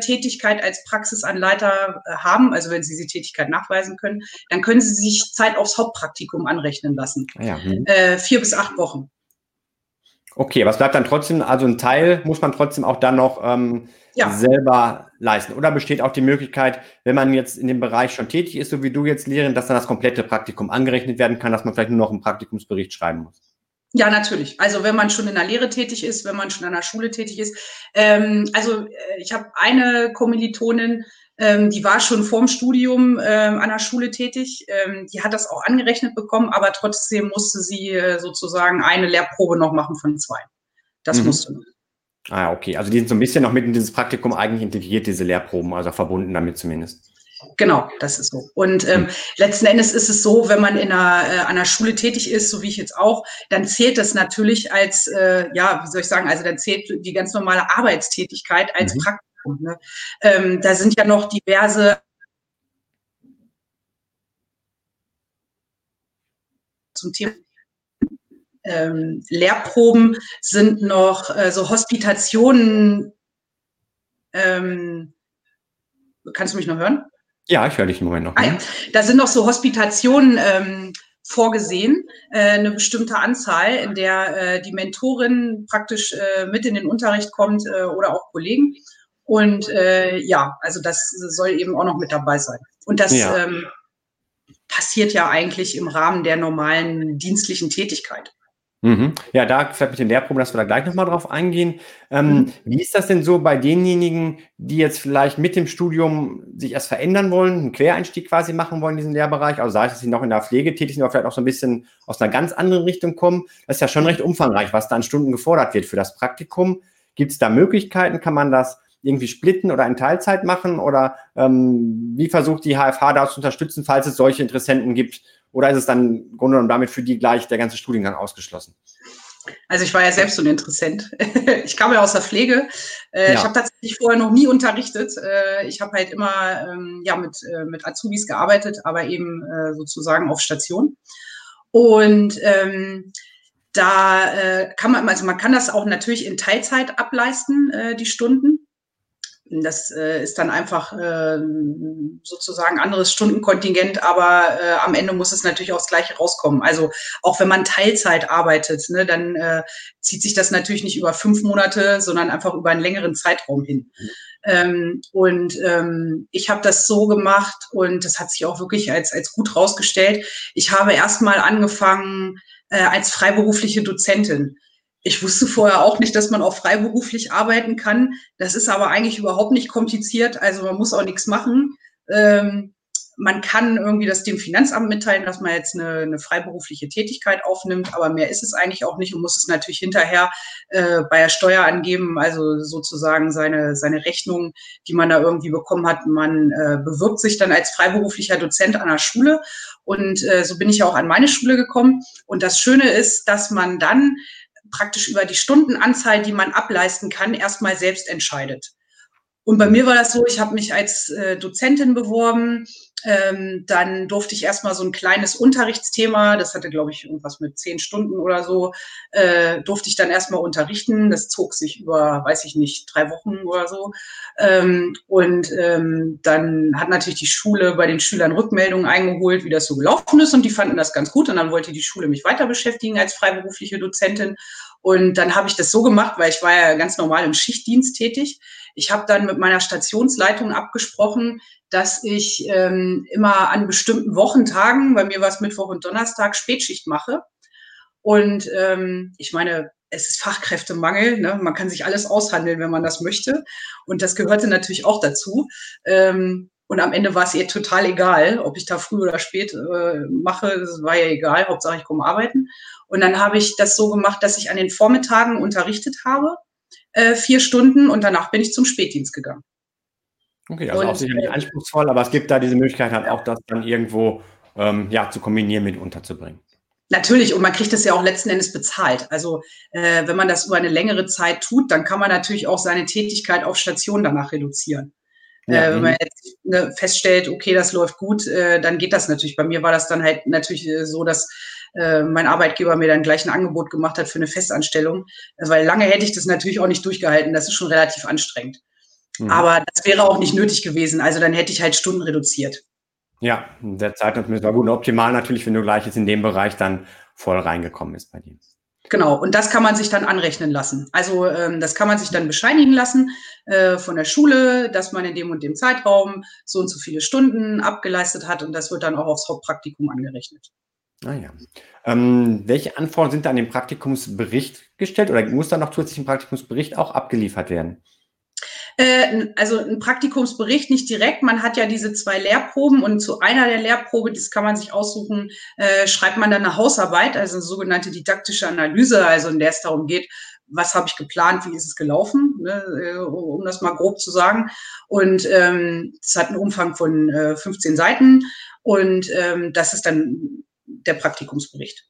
Tätigkeit als Praxisanleiter äh, haben, also wenn Sie die Tätigkeit nachweisen können, dann können Sie sich Zeit aufs Hauptpraktikum anrechnen lassen. Ah ja. Hm. Äh, vier bis acht Wochen. Okay, was bleibt dann trotzdem, also ein Teil muss man trotzdem auch dann noch ähm, ja. selber leisten. Oder besteht auch die Möglichkeit, wenn man jetzt in dem Bereich schon tätig ist, so wie du jetzt lehren, dass dann das komplette Praktikum angerechnet werden kann, dass man vielleicht nur noch einen Praktikumsbericht schreiben muss? Ja, natürlich. Also wenn man schon in der Lehre tätig ist, wenn man schon in der Schule tätig ist. Ähm, also äh, ich habe eine Kommilitonin, ähm, die war schon vorm Studium ähm, an der Schule tätig. Ähm, die hat das auch angerechnet bekommen, aber trotzdem musste sie äh, sozusagen eine Lehrprobe noch machen von zwei. Das mhm. musste. Ah, okay. Also die sind so ein bisschen noch mit in dieses Praktikum eigentlich integriert, diese Lehrproben, also verbunden damit zumindest. Genau, das ist so. Und ähm, hm. letzten Endes ist es so, wenn man in einer, äh, einer Schule tätig ist, so wie ich jetzt auch, dann zählt das natürlich als, äh, ja, wie soll ich sagen, also dann zählt die ganz normale Arbeitstätigkeit als mhm. Praktikum. Ne? Ähm, da sind ja noch diverse zum Thema ähm, Lehrproben sind noch äh, so Hospitationen. Ähm, kannst du mich noch hören? Ja, ich höre dich im Moment noch. Ah, ja. Da sind noch so Hospitationen ähm, vorgesehen, äh, eine bestimmte Anzahl, in der äh, die Mentorin praktisch äh, mit in den Unterricht kommt äh, oder auch Kollegen. Und äh, ja, also das soll eben auch noch mit dabei sein. Und das ja. ähm, passiert ja eigentlich im Rahmen der normalen dienstlichen Tätigkeit. Mhm. Ja, da vielleicht mit den Lehrproben, dass wir da gleich nochmal drauf eingehen. Ähm, mhm. Wie ist das denn so bei denjenigen, die jetzt vielleicht mit dem Studium sich erst verändern wollen, einen Quereinstieg quasi machen wollen in diesen Lehrbereich? Also sei es, dass sie noch in der Pflege tätig sind, aber vielleicht auch so ein bisschen aus einer ganz anderen Richtung kommen. Das ist ja schon recht umfangreich, was da an Stunden gefordert wird für das Praktikum. Gibt es da Möglichkeiten? Kann man das irgendwie splitten oder in Teilzeit machen? Oder ähm, wie versucht die HFH da zu unterstützen, falls es solche Interessenten gibt, oder ist es dann im Grunde genommen damit für die gleich der ganze Studiengang ausgeschlossen? Also ich war ja selbst so ein Interessent. Ich kam ja aus der Pflege. Äh, ja. Ich habe tatsächlich vorher noch nie unterrichtet. Äh, ich habe halt immer ähm, ja, mit, äh, mit Azubis gearbeitet, aber eben sozusagen auf Station. Und ähm, da kann man, also man kann das auch natürlich in Teilzeit ableisten, die Stunden. Das äh, ist dann einfach äh, sozusagen anderes Stundenkontingent, aber äh, am Ende muss es natürlich auch das Gleiche rauskommen. Also auch wenn man Teilzeit arbeitet, ne, dann äh, zieht sich das natürlich nicht über fünf Monate, sondern einfach über einen längeren Zeitraum hin. Mhm. Ähm, und ähm, ich habe das so gemacht und das hat sich auch wirklich als, als gut rausgestellt. Ich habe erstmal angefangen äh, als freiberufliche Dozentin. Ich wusste vorher auch nicht, dass man auch freiberuflich arbeiten kann. Das ist aber eigentlich überhaupt nicht kompliziert. Also man muss auch nichts machen. Ähm, man kann irgendwie das dem Finanzamt mitteilen, dass man jetzt eine, eine, freiberufliche Tätigkeit aufnimmt, aber mehr ist es eigentlich auch nicht und muss es natürlich hinterher äh, bei der Steuer angeben, also sozusagen seine, seine Rechnung, die man da irgendwie bekommen hat. Man äh, bewirbt sich dann als freiberuflicher Dozent an der Schule und äh, so bin ich auch an meine Schule gekommen. Und das Schöne ist, dass man dann praktisch über die Stundenanzahl, die man ableisten kann, erstmal selbst entscheidet. Und bei mir war das so, ich habe mich als äh, Dozentin beworben. Ähm, dann durfte ich erstmal so ein kleines Unterrichtsthema, das hatte, glaube ich, irgendwas mit zehn Stunden oder so, äh, durfte ich dann erstmal unterrichten. Das zog sich über, weiß ich nicht, drei Wochen oder so. Ähm, und ähm, dann hat natürlich die Schule bei den Schülern Rückmeldungen eingeholt, wie das so gelaufen ist. Und die fanden das ganz gut. Und dann wollte die Schule mich weiter beschäftigen als freiberufliche Dozentin. Und dann habe ich das so gemacht, weil ich war ja ganz normal im Schichtdienst tätig. Ich habe dann mit meiner Stationsleitung abgesprochen, dass ich ähm, immer an bestimmten Wochentagen, bei mir war es Mittwoch und Donnerstag, Spätschicht mache. Und ähm, ich meine, es ist Fachkräftemangel. Ne? Man kann sich alles aushandeln, wenn man das möchte. Und das gehörte natürlich auch dazu. Ähm, und am Ende war es ihr total egal, ob ich da früh oder spät äh, mache. Das war ja egal. Hauptsache ich komme arbeiten. Und dann habe ich das so gemacht, dass ich an den Vormittagen unterrichtet habe, äh, vier Stunden. Und danach bin ich zum Spätdienst gegangen. Okay, also und, auch sicherlich äh, anspruchsvoll, aber es gibt da diese Möglichkeit halt auch, das dann irgendwo ähm, ja, zu kombinieren mit unterzubringen. Natürlich, und man kriegt das ja auch letzten Endes bezahlt. Also äh, wenn man das über eine längere Zeit tut, dann kann man natürlich auch seine Tätigkeit auf Station danach reduzieren. Ja, äh, wenn man mhm. jetzt ne, feststellt, okay, das läuft gut, äh, dann geht das natürlich. Bei mir war das dann halt natürlich äh, so, dass äh, mein Arbeitgeber mir dann gleich ein Angebot gemacht hat für eine Festanstellung. Weil lange hätte ich das natürlich auch nicht durchgehalten. Das ist schon relativ anstrengend. Mhm. Aber das wäre auch nicht nötig gewesen. Also dann hätte ich halt Stunden reduziert. Ja, der Zeitnutz war gut. Optimal natürlich, wenn du gleich jetzt in dem Bereich dann voll reingekommen bist bei dir. Genau, und das kann man sich dann anrechnen lassen. Also ähm, das kann man sich dann bescheinigen lassen äh, von der Schule, dass man in dem und dem Zeitraum so und so viele Stunden abgeleistet hat und das wird dann auch aufs Hauptpraktikum angerechnet. Ah ja. Ähm, welche Anforderungen sind da an den Praktikumsbericht gestellt oder muss da noch zusätzlich ein Praktikumsbericht auch abgeliefert werden? Äh, also ein Praktikumsbericht nicht direkt. Man hat ja diese zwei Lehrproben und zu einer der Lehrprobe, das kann man sich aussuchen, äh, schreibt man dann eine Hausarbeit, also eine sogenannte didaktische Analyse, also in der es darum geht, was habe ich geplant, wie ist es gelaufen, ne, äh, um das mal grob zu sagen. Und ähm, es hat einen Umfang von äh, 15 Seiten und ähm, das ist dann der Praktikumsbericht.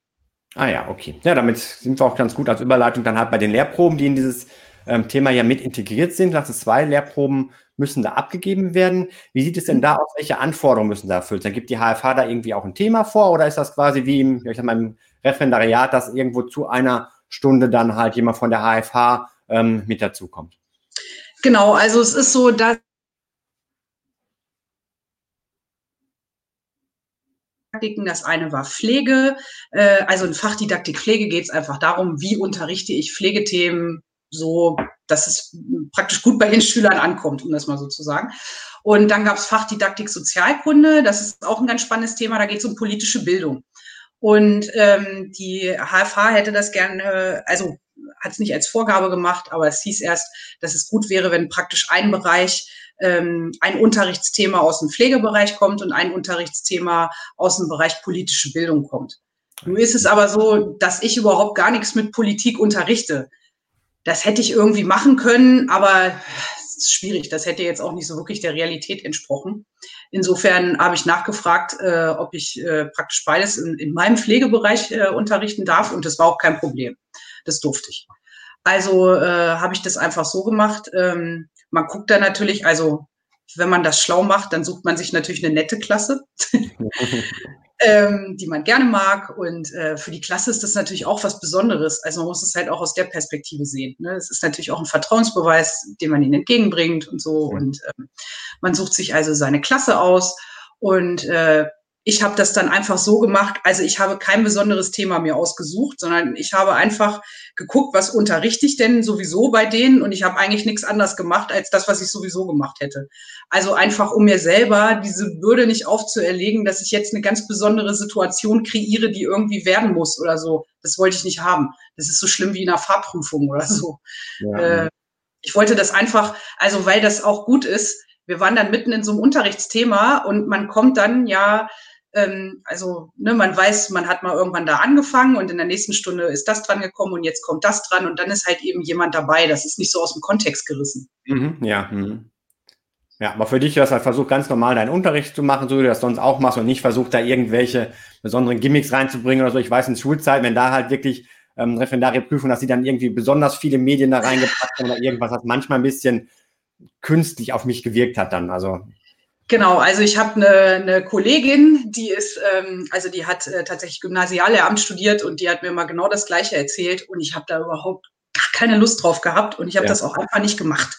Ah ja, okay. Ja, damit sind wir auch ganz gut als Überleitung dann halt bei den Lehrproben, die in dieses ähm, Thema ja mit integriert sind. Klasse zwei Lehrproben müssen da abgegeben werden. Wie sieht es denn da aus? Welche Anforderungen müssen da erfüllt sein? Gibt die HFH da irgendwie auch ein Thema vor oder ist das quasi wie im, ich sag mal, im Referendariat, dass irgendwo zu einer Stunde dann halt jemand von der HFH ähm, mit dazukommt? Genau, also es ist so, dass Das eine war Pflege, äh, also in Fachdidaktik Pflege geht es einfach darum, wie unterrichte ich Pflegethemen so, dass es praktisch gut bei den Schülern ankommt, um das mal so zu sagen. Und dann gab es Fachdidaktik Sozialkunde, das ist auch ein ganz spannendes Thema, da geht es um politische Bildung. Und ähm, die HFH hätte das gerne, also hat es nicht als Vorgabe gemacht, aber es hieß erst, dass es gut wäre, wenn praktisch ein Bereich, ähm, ein Unterrichtsthema aus dem Pflegebereich kommt und ein Unterrichtsthema aus dem Bereich politische Bildung kommt. Nun ist es aber so, dass ich überhaupt gar nichts mit Politik unterrichte das hätte ich irgendwie machen können, aber es ist schwierig. Das hätte jetzt auch nicht so wirklich der Realität entsprochen. Insofern habe ich nachgefragt, äh, ob ich äh, praktisch beides in, in meinem Pflegebereich äh, unterrichten darf und das war auch kein Problem. Das durfte ich. Also äh, habe ich das einfach so gemacht. Ähm, man guckt da natürlich, also wenn man das schlau macht, dann sucht man sich natürlich eine nette Klasse. ähm, die man gerne mag. Und äh, für die Klasse ist das natürlich auch was Besonderes. Also man muss es halt auch aus der Perspektive sehen. Ne? Es ist natürlich auch ein Vertrauensbeweis, den man ihnen entgegenbringt und so. Und ähm, man sucht sich also seine Klasse aus. Und äh, ich habe das dann einfach so gemacht, also ich habe kein besonderes Thema mir ausgesucht, sondern ich habe einfach geguckt, was unterrichte ich denn sowieso bei denen und ich habe eigentlich nichts anderes gemacht als das, was ich sowieso gemacht hätte. Also einfach, um mir selber diese Bürde nicht aufzuerlegen, dass ich jetzt eine ganz besondere Situation kreiere, die irgendwie werden muss oder so. Das wollte ich nicht haben. Das ist so schlimm wie in einer Fahrprüfung oder so. Ja. Äh, ich wollte das einfach, also weil das auch gut ist, wir waren dann mitten in so einem Unterrichtsthema und man kommt dann ja ähm, also ne, man weiß, man hat mal irgendwann da angefangen und in der nächsten Stunde ist das dran gekommen und jetzt kommt das dran und dann ist halt eben jemand dabei. Das ist nicht so aus dem Kontext gerissen. Mhm, ja. Mhm. Ja, aber für dich hast du halt versucht, ganz normal deinen Unterricht zu machen, so wie du das sonst auch machst und nicht versucht, da irgendwelche besonderen Gimmicks reinzubringen oder so. Ich weiß, in Schulzeit, wenn da halt wirklich ähm, Referendarieprüfung, dass sie dann irgendwie besonders viele Medien da reingepackt haben oder irgendwas, was manchmal ein bisschen künstlich auf mich gewirkt hat dann. Also Genau, also ich habe eine, eine Kollegin, die ist, ähm, also die hat äh, tatsächlich Gymnasiallehramt studiert und die hat mir mal genau das Gleiche erzählt und ich habe da überhaupt gar keine Lust drauf gehabt und ich habe ja. das auch einfach nicht gemacht.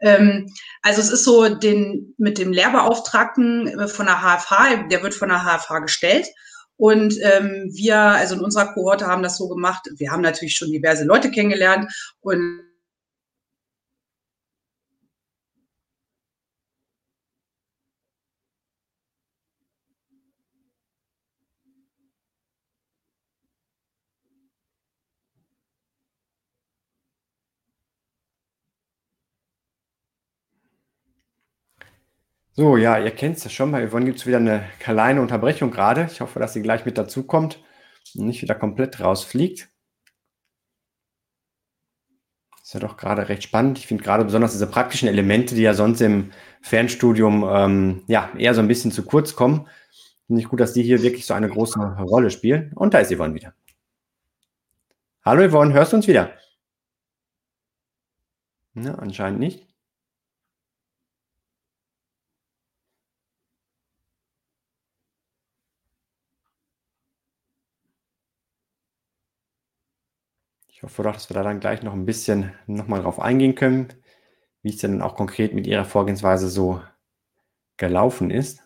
Ähm, also es ist so, den mit dem Lehrbeauftragten äh, von der HFH, der wird von der HFH gestellt. Und ähm, wir, also in unserer Kohorte haben das so gemacht. Wir haben natürlich schon diverse Leute kennengelernt und So, ja, ihr kennt es ja schon. Bei Yvonne gibt es wieder eine kleine Unterbrechung gerade. Ich hoffe, dass sie gleich mit dazukommt und nicht wieder komplett rausfliegt. Ist ja doch gerade recht spannend. Ich finde gerade besonders diese praktischen Elemente, die ja sonst im Fernstudium ähm, ja, eher so ein bisschen zu kurz kommen. Finde ich gut, dass die hier wirklich so eine große Rolle spielen. Und da ist Yvonne wieder. Hallo Yvonne, hörst du uns wieder? Ja, anscheinend nicht. Ich hoffe doch, dass wir da dann gleich noch ein bisschen nochmal drauf eingehen können, wie es denn auch konkret mit Ihrer Vorgehensweise so gelaufen ist.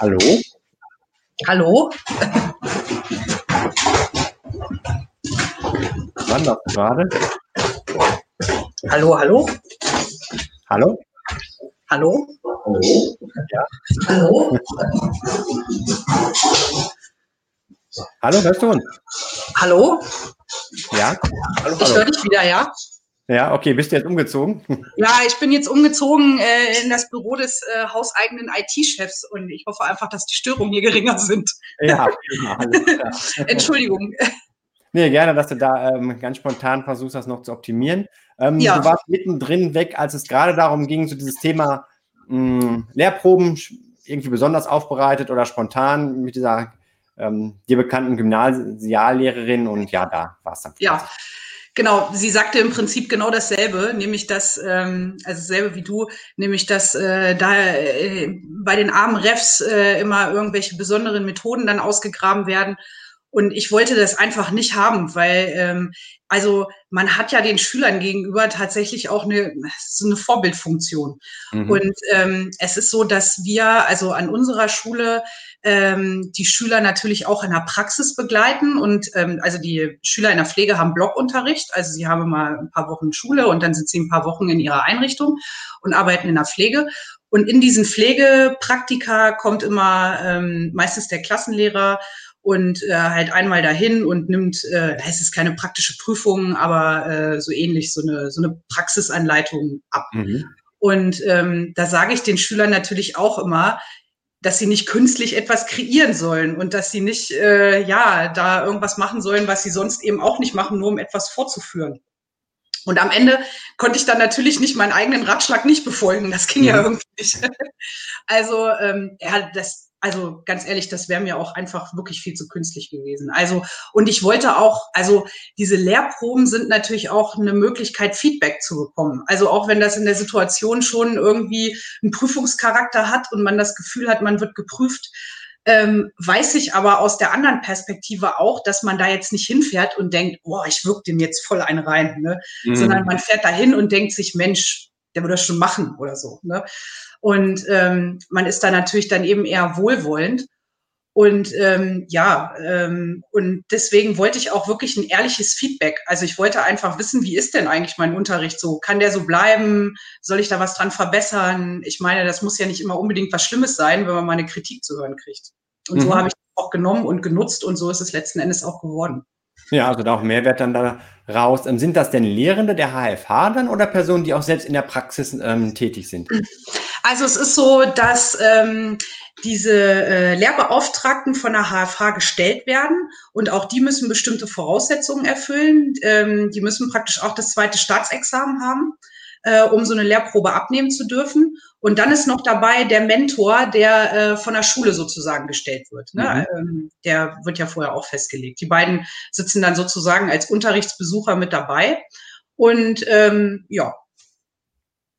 Hallo? Hallo? Wann das gerade? Hallo, hallo? Hallo? Hallo? Hallo? Ja. Hallo? Hallo, hörst du uns? Hallo? Ja? Hallo, ich höre dich wieder, ja? Ja, okay, bist du jetzt umgezogen? Ja, ich bin jetzt umgezogen äh, in das Büro des äh, hauseigenen IT-Chefs und ich hoffe einfach, dass die Störungen hier geringer sind. Ja, Entschuldigung. Nee, gerne, dass du da ähm, ganz spontan versuchst, das noch zu optimieren. Ähm, ja. Du warst mittendrin weg, als es gerade darum ging, so dieses Thema mh, hm, Lehrproben irgendwie besonders aufbereitet oder spontan mit dieser ähm, dir bekannten Gymnasiallehrerin und ja, da war es dann. Ja, Genau, sie sagte im Prinzip genau dasselbe, nämlich dass, ähm, also dasselbe wie du, nämlich dass äh, da äh, bei den armen Refs äh, immer irgendwelche besonderen Methoden dann ausgegraben werden. Und ich wollte das einfach nicht haben, weil ähm, also man hat ja den Schülern gegenüber tatsächlich auch eine, so eine Vorbildfunktion. Mhm. Und ähm, es ist so, dass wir also an unserer Schule ähm, die Schüler natürlich auch in der Praxis begleiten. Und ähm, also die Schüler in der Pflege haben Blockunterricht. Also sie haben mal ein paar Wochen Schule und dann sind sie ein paar Wochen in ihrer Einrichtung und arbeiten in der Pflege. Und in diesen Pflegepraktika kommt immer ähm, meistens der Klassenlehrer und äh, halt einmal dahin und nimmt, äh, da ist es keine praktische Prüfung, aber äh, so ähnlich so eine, so eine Praxisanleitung ab. Mhm. Und ähm, da sage ich den Schülern natürlich auch immer, dass sie nicht künstlich etwas kreieren sollen und dass sie nicht, äh, ja, da irgendwas machen sollen, was sie sonst eben auch nicht machen, nur um etwas vorzuführen. Und am Ende konnte ich dann natürlich nicht meinen eigenen Ratschlag nicht befolgen. Das ging mhm. ja irgendwie nicht. Also ähm, ja, das, also ganz ehrlich, das wäre mir auch einfach wirklich viel zu künstlich gewesen. Also, und ich wollte auch, also diese Lehrproben sind natürlich auch eine Möglichkeit, Feedback zu bekommen. Also auch wenn das in der Situation schon irgendwie einen Prüfungscharakter hat und man das Gefühl hat, man wird geprüft, ähm, weiß ich aber aus der anderen Perspektive auch, dass man da jetzt nicht hinfährt und denkt, boah, ich wirke dem jetzt voll einen rein, ne? Mhm. sondern man fährt da hin und denkt sich, Mensch, der würde das schon machen oder so. Ne? Und ähm, man ist da natürlich dann eben eher wohlwollend. Und ähm, ja, ähm, und deswegen wollte ich auch wirklich ein ehrliches Feedback. Also ich wollte einfach wissen, wie ist denn eigentlich mein Unterricht so? Kann der so bleiben? Soll ich da was dran verbessern? Ich meine, das muss ja nicht immer unbedingt was Schlimmes sein, wenn man mal eine Kritik zu hören kriegt. Und mhm. so habe ich auch genommen und genutzt und so ist es letzten Endes auch geworden. Ja, also da auch Mehrwert dann da raus. Ähm, sind das denn Lehrende der HFH dann oder Personen, die auch selbst in der Praxis ähm, tätig sind? Also es ist so, dass ähm, diese äh, Lehrbeauftragten von der HFH gestellt werden und auch die müssen bestimmte Voraussetzungen erfüllen. Ähm, die müssen praktisch auch das zweite Staatsexamen haben äh, um so eine Lehrprobe abnehmen zu dürfen. Und dann ist noch dabei der Mentor, der äh, von der Schule sozusagen gestellt wird. Ne? Mhm. Ähm, der wird ja vorher auch festgelegt. Die beiden sitzen dann sozusagen als Unterrichtsbesucher mit dabei. Und ähm, ja,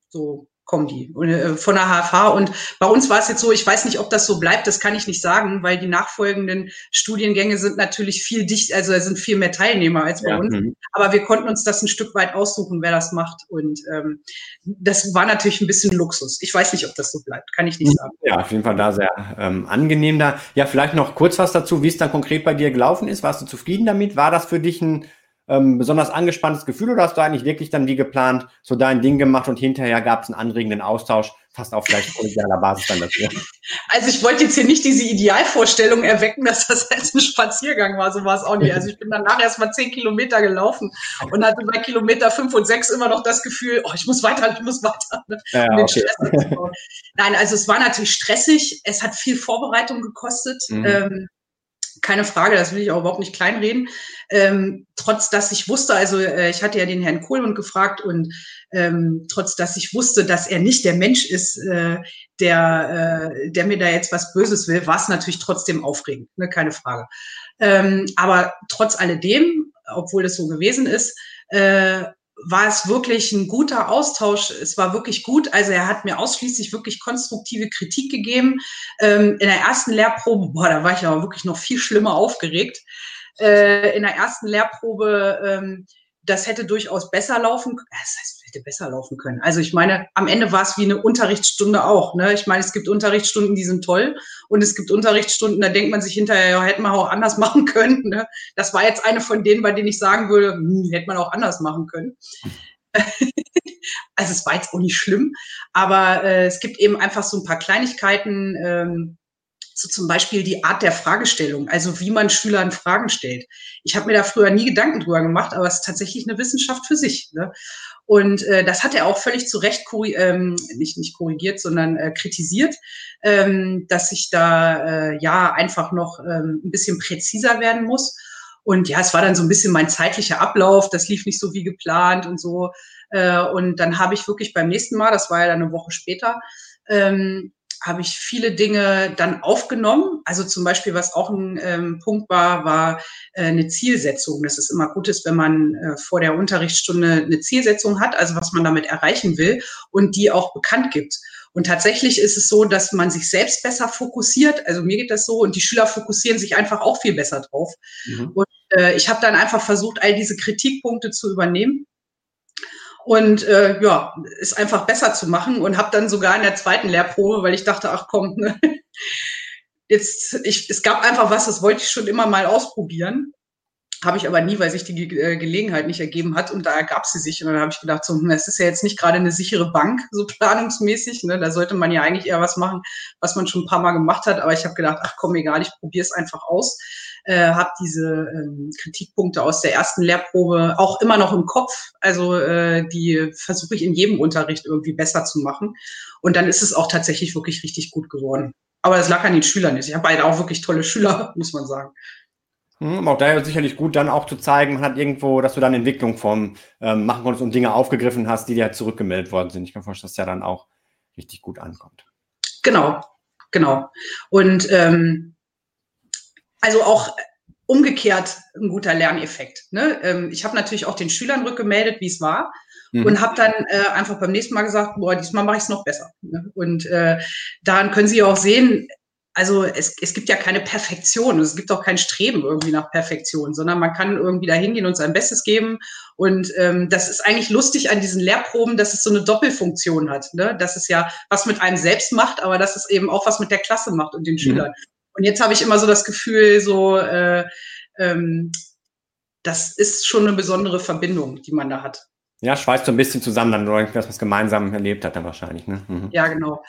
so kommen die äh, von der HFH. Und bei uns war es jetzt so, ich weiß nicht, ob das so bleibt, das kann ich nicht sagen, weil die nachfolgenden Studiengänge sind natürlich viel dicht, also es sind viel mehr Teilnehmer als bei ja, uns. Mh. Aber wir konnten uns das ein Stück weit aussuchen, wer das macht. Und ähm, das war natürlich ein bisschen Luxus. Ich weiß nicht, ob das so bleibt, kann ich nicht sagen. Ja, auf jeden Fall da sehr ähm, angenehm da. Ja, vielleicht noch kurz was dazu, wie es dann konkret bei dir gelaufen ist. Warst du zufrieden damit? War das für dich ein ähm, besonders angespanntes Gefühl oder hast du eigentlich wirklich dann wie geplant so dein Ding gemacht und hinterher gab es einen anregenden Austausch, fast auf vielleicht kollegialer Basis dann dafür? Also ich wollte jetzt hier nicht diese Idealvorstellung erwecken, dass das jetzt ein Spaziergang war, so war es auch nicht. Also ich bin danach erst mal zehn Kilometer gelaufen und hatte bei Kilometer fünf und sechs immer noch das Gefühl, oh, ich muss weiter, ich muss weiter. Ne? Ja, okay. Nein, also es war natürlich stressig, es hat viel Vorbereitung gekostet. Mhm. Ähm, keine Frage, das will ich auch überhaupt nicht kleinreden. Ähm, trotz dass ich wusste, also äh, ich hatte ja den Herrn Kohlmund gefragt und ähm, trotz dass ich wusste, dass er nicht der Mensch ist, äh, der, äh, der mir da jetzt was Böses will, war es natürlich trotzdem aufregend, ne? keine Frage. Ähm, aber trotz alledem, obwohl das so gewesen ist, äh, war es wirklich ein guter Austausch. Es war wirklich gut. Also er hat mir ausschließlich wirklich konstruktive Kritik gegeben. Ähm, in der ersten Lehrprobe, boah, da war ich aber wirklich noch viel schlimmer aufgeregt. Äh, in der ersten Lehrprobe, ähm, das hätte durchaus besser laufen. Das heißt, hätte besser laufen können. Also ich meine, am Ende war es wie eine Unterrichtsstunde auch. Ne? Ich meine, es gibt Unterrichtsstunden, die sind toll und es gibt Unterrichtsstunden, da denkt man sich hinterher, ja, hätte man auch anders machen können. Ne? Das war jetzt eine von denen, bei denen ich sagen würde, hm, hätte man auch anders machen können. also es war jetzt auch nicht schlimm, aber äh, es gibt eben einfach so ein paar Kleinigkeiten, ähm, so zum Beispiel die Art der Fragestellung, also wie man Schülern Fragen stellt. Ich habe mir da früher nie Gedanken drüber gemacht, aber es ist tatsächlich eine Wissenschaft für sich. Ne? Und äh, das hat er auch völlig zu Recht ähm, nicht, nicht korrigiert, sondern äh, kritisiert, ähm, dass ich da äh, ja einfach noch ähm, ein bisschen präziser werden muss. Und ja, es war dann so ein bisschen mein zeitlicher Ablauf, das lief nicht so wie geplant und so. Äh, und dann habe ich wirklich beim nächsten Mal, das war ja dann eine Woche später, ähm, habe ich viele Dinge dann aufgenommen. Also zum Beispiel, was auch ein ähm, Punkt war, war äh, eine Zielsetzung. Das ist immer gut ist, wenn man äh, vor der Unterrichtsstunde eine Zielsetzung hat, also was man damit erreichen will und die auch bekannt gibt. Und tatsächlich ist es so, dass man sich selbst besser fokussiert. Also mir geht das so und die Schüler fokussieren sich einfach auch viel besser drauf. Mhm. Und äh, ich habe dann einfach versucht, all diese Kritikpunkte zu übernehmen und äh, ja, ist einfach besser zu machen und habe dann sogar in der zweiten Lehrprobe, weil ich dachte, ach komm, ne, jetzt ich, es gab einfach was, das wollte ich schon immer mal ausprobieren, habe ich aber nie, weil sich die äh, Gelegenheit nicht ergeben hat und da ergab sie sich und dann habe ich gedacht, so, hm, es ist ja jetzt nicht gerade eine sichere Bank so planungsmäßig, ne, da sollte man ja eigentlich eher was machen, was man schon ein paar Mal gemacht hat, aber ich habe gedacht, ach komm, egal, ich probiere es einfach aus äh, habe diese ähm, Kritikpunkte aus der ersten Lehrprobe auch immer noch im Kopf. Also äh, die versuche ich in jedem Unterricht irgendwie besser zu machen. Und dann ist es auch tatsächlich wirklich richtig gut geworden. Aber es lag an den Schülern nicht. Ich habe beide auch wirklich tolle Schüler, muss man sagen. Hm, auch daher sicherlich gut, dann auch zu zeigen, man hat irgendwo, dass du dann Entwicklung vom ähm, machen konntest und Dinge aufgegriffen hast, die dir zurückgemeldet worden sind. Ich kann vorstellen, dass das ja dann auch richtig gut ankommt. Genau, genau. Und ähm, also auch umgekehrt ein guter Lerneffekt. Ne? Ähm, ich habe natürlich auch den Schülern rückgemeldet, wie es war. Mhm. Und habe dann äh, einfach beim nächsten Mal gesagt, boah, diesmal mache ich es noch besser. Ne? Und äh, daran können Sie auch sehen, also es, es gibt ja keine Perfektion, es gibt auch kein Streben irgendwie nach Perfektion, sondern man kann irgendwie da hingehen und sein Bestes geben. Und ähm, das ist eigentlich lustig an diesen Lehrproben, dass es so eine Doppelfunktion hat. Ne? Dass es ja was mit einem selbst macht, aber dass es eben auch was mit der Klasse macht und den mhm. Schülern. Und jetzt habe ich immer so das Gefühl, so äh, ähm, das ist schon eine besondere Verbindung, die man da hat. Ja, schweißt so ein bisschen zusammen, dann was man gemeinsam erlebt hat, dann wahrscheinlich. Ne? Mhm. Ja, genau.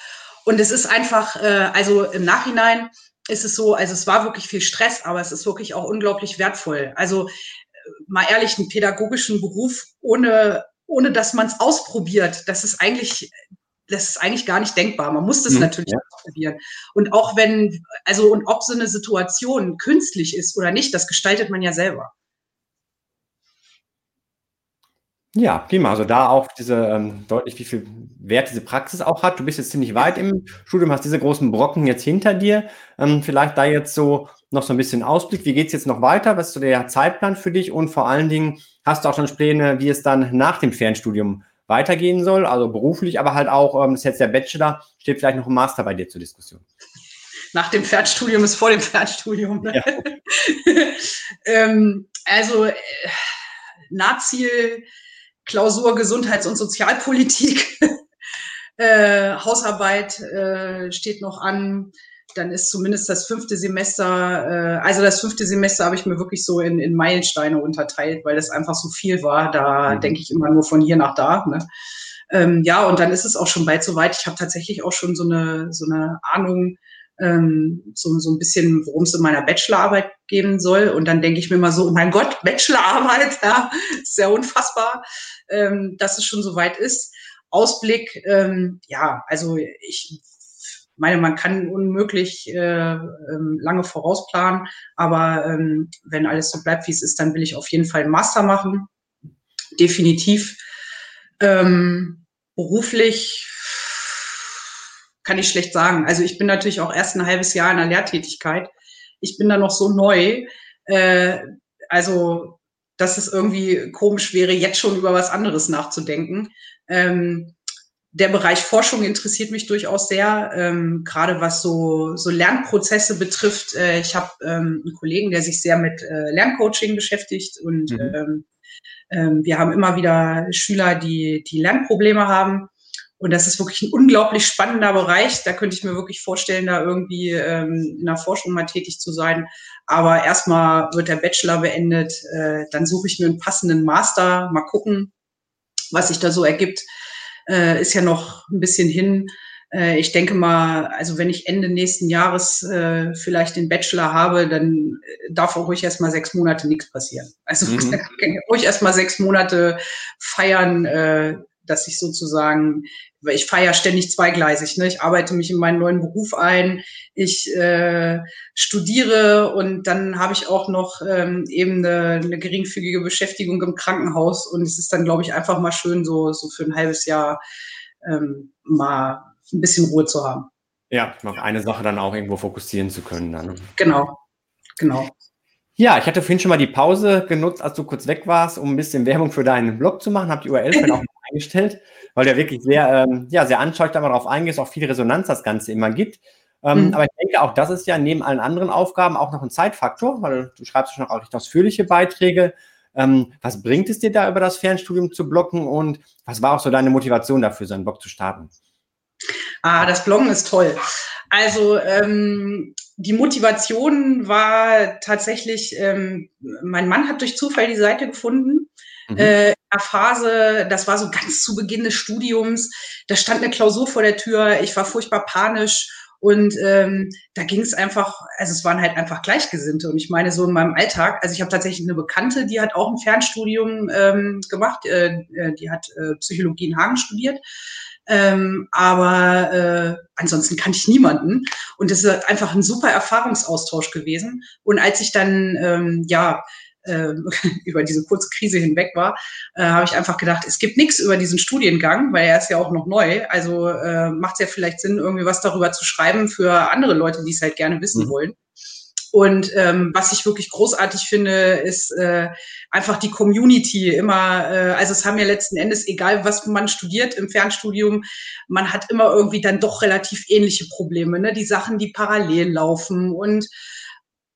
Und es ist einfach, äh, also im Nachhinein ist es so, also es war wirklich viel Stress, aber es ist wirklich auch unglaublich wertvoll. Also äh, mal ehrlich, einen pädagogischen Beruf ohne, ohne dass man es ausprobiert, das ist eigentlich das ist eigentlich gar nicht denkbar. Man muss das mhm, natürlich ja. ausprobieren. Und auch wenn, also und ob so eine Situation künstlich ist oder nicht, das gestaltet man ja selber. Ja, prima. Also da auch diese ähm, deutlich, wie viel Wert diese Praxis auch hat. Du bist jetzt ziemlich weit im Studium, hast diese großen Brocken jetzt hinter dir. Ähm, vielleicht da jetzt so noch so ein bisschen Ausblick. Wie geht es jetzt noch weiter? Was ist so der Zeitplan für dich? Und vor allen Dingen, hast du auch schon Pläne, wie es dann nach dem Fernstudium weitergehen soll, also beruflich, aber halt auch, ähm, das ist jetzt der Bachelor, steht vielleicht noch ein Master bei dir zur Diskussion. Nach dem Pferdstudium ist vor dem Pferdstudium. Ne? Ja. ähm, also äh, Nahziel, Klausur Gesundheits- und Sozialpolitik, äh, Hausarbeit äh, steht noch an. dann ist zumindest das fünfte Semester, äh, also das fünfte Semester habe ich mir wirklich so in, in Meilensteine unterteilt, weil das einfach so viel war. Da mhm. denke ich immer nur von hier nach da. Ne? Ähm, ja, und dann ist es auch schon bald soweit. Ich habe tatsächlich auch schon so eine, so eine Ahnung, ähm, so, so ein bisschen, worum es in meiner Bachelorarbeit geben soll. Und dann denke ich mir mal so, oh mein Gott, Bachelorarbeit, ja, sehr unfassbar, ähm, dass es schon soweit ist. Ausblick, ähm, ja, also ich meine, man kann unmöglich äh, ähm, lange vorausplanen, aber ähm, wenn alles so bleibt, wie es ist, dann will ich auf jeden Fall einen Master machen. Definitiv. Ähm, beruflich kann ich schlecht sagen. Also ich bin natürlich auch erst ein halbes Jahr in der Lehrtätigkeit. Ich bin da noch so neu. Äh, also, dass es irgendwie komisch wäre, jetzt schon über was anderes nachzudenken. Ähm, der Bereich Forschung interessiert mich durchaus sehr, ähm, gerade was so, so Lernprozesse betrifft. Äh, ich habe ähm, einen Kollegen, der sich sehr mit äh, Lerncoaching beschäftigt und mhm. ähm, ähm wir haben immer wieder Schüler, die, die Lernprobleme haben. Und das ist wirklich ein unglaublich spannender Bereich. Da könnte ich mir wirklich vorstellen, da irgendwie ähm, in der Forschung mal tätig zu sein. Aber erstmal wird der Bachelor beendet. Äh, dann suche ich mir einen passenden Master. Mal gucken, was sich da so ergibt. Äh, ist ja noch ein bisschen hin. Äh, ich denke mal, also wenn ich Ende nächsten Jahres äh, vielleicht den Bachelor habe, dann darf auch ruhig erstmal sechs Monate nichts passieren. Also mhm. ruhig erstmal sechs Monate feiern, äh, dass ich sozusagen, weil ich fahre ja ständig zweigleisig, ne? ich arbeite mich in meinen neuen Beruf ein, ich äh, studiere und dann habe ich auch noch ähm, eben eine, eine geringfügige Beschäftigung im Krankenhaus und es ist dann, glaube ich, einfach mal schön, so, so für ein halbes Jahr ähm, mal ein bisschen Ruhe zu haben. Ja, auf eine Sache dann auch irgendwo fokussieren zu können. Dann. Genau, genau. Ja, ich hatte vorhin schon mal die Pause genutzt, als du kurz weg warst, um ein bisschen Werbung für deinen Blog zu machen. Habe die URL auch eingestellt, weil der wirklich sehr, ähm, ja, sehr anschaulich darauf eingeht, auch viel Resonanz das Ganze immer gibt. Ähm, mhm. Aber ich denke, auch das ist ja neben allen anderen Aufgaben auch noch ein Zeitfaktor, weil du schreibst schon auch recht ausführliche Beiträge. Ähm, was bringt es dir da über das Fernstudium zu blocken und was war auch so deine Motivation dafür, so einen Blog zu starten? Ah, das Bloggen ist toll. Also ähm, die Motivation war tatsächlich, ähm, mein Mann hat durch Zufall die Seite gefunden. Mhm. Äh, in einer Phase, das war so ganz zu Beginn des Studiums, da stand eine Klausur vor der Tür, ich war furchtbar panisch und ähm, da ging es einfach, also es waren halt einfach Gleichgesinnte. Und ich meine, so in meinem Alltag, also ich habe tatsächlich eine Bekannte, die hat auch ein Fernstudium ähm, gemacht, äh, äh die hat äh, Psychologie in Hagen studiert. Ähm, aber äh, ansonsten kannte ich niemanden. Und es ist einfach ein super Erfahrungsaustausch gewesen. Und als ich dann, ähm, ja, äh, über diese kurze Krise hinweg war, äh, habe ich einfach gedacht, es gibt nichts über diesen Studiengang, weil er ist ja auch noch neu. Also äh, macht es ja vielleicht Sinn, irgendwie was darüber zu schreiben für andere Leute, die es halt gerne wissen mhm. wollen. Und ähm, was ich wirklich großartig finde, ist äh, einfach die Community immer, äh, also es haben ja letzten Endes, egal was man studiert im Fernstudium, man hat immer irgendwie dann doch relativ ähnliche Probleme, ne? Die Sachen, die parallel laufen und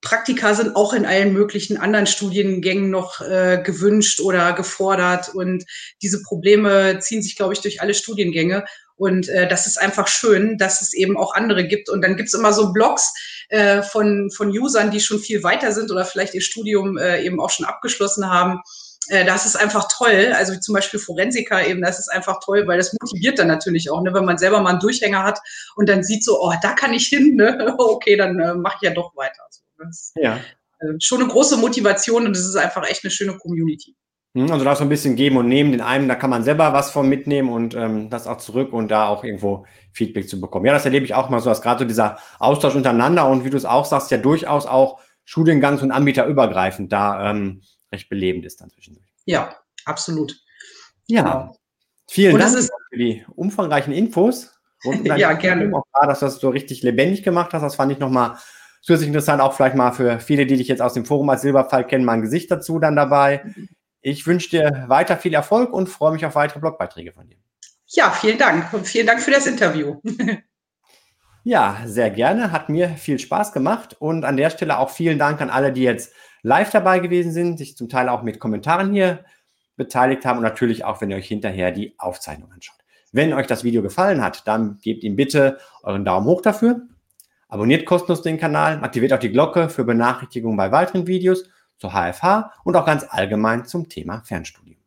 Praktika sind auch in allen möglichen anderen Studiengängen noch äh, gewünscht oder gefordert. Und diese Probleme ziehen sich, glaube ich, durch alle Studiengänge. Und äh, das ist einfach schön, dass es eben auch andere gibt. Und dann gibt's immer so Blogs äh, von, von Usern, die schon viel weiter sind oder vielleicht ihr Studium äh, eben auch schon abgeschlossen haben. Äh, das ist einfach toll. Also zum Beispiel Forensiker eben, das ist einfach toll, weil das motiviert dann natürlich auch, ne, wenn man selber mal einen Durchhänger hat und dann sieht so, oh, da kann ich hin, ne? okay, dann äh, mach ich ja doch weiter. So, das ja. Äh, schon eine große Motivation und es ist einfach echt eine schöne Community. Hm, also da so ein bisschen geben und nehmen. Den einen, da kann man selber was von mitnehmen und ähm, das auch zurück und da auch irgendwo Feedback zu bekommen. Ja, das erlebe ich auch mal so, dass gerade so dieser Austausch untereinander und wie du es auch sagst, ja durchaus auch Studiengangs- und Anbieterübergreifend da ähm, recht belebend ist dann zwischendurch. Ja, absolut. Ja, genau. vielen und Dank für die umfangreichen Infos. ja, gerne. Auch da, dass du das so richtig lebendig gemacht hast. Das fand ich nochmal zusätzlich interessant, auch vielleicht mal für viele, die dich jetzt aus dem Forum als Silberfall kennen, mal ein Gesicht dazu dann dabei. Ich wünsche dir weiter viel Erfolg und freue mich auf weitere Blogbeiträge von dir. Ja, vielen Dank und vielen Dank für das Interview. ja, sehr gerne. Hat mir viel Spaß gemacht und an der Stelle auch vielen Dank an alle, die jetzt live dabei gewesen sind, sich zum Teil auch mit Kommentaren hier beteiligt haben und natürlich auch, wenn ihr euch hinterher die Aufzeichnung anschaut. Wenn euch das Video gefallen hat, dann gebt ihm bitte euren Daumen hoch dafür. Abonniert kostenlos den Kanal, aktiviert auch die Glocke für Benachrichtigungen bei weiteren Videos zur HFH und auch ganz allgemein zum Thema Fernstudium.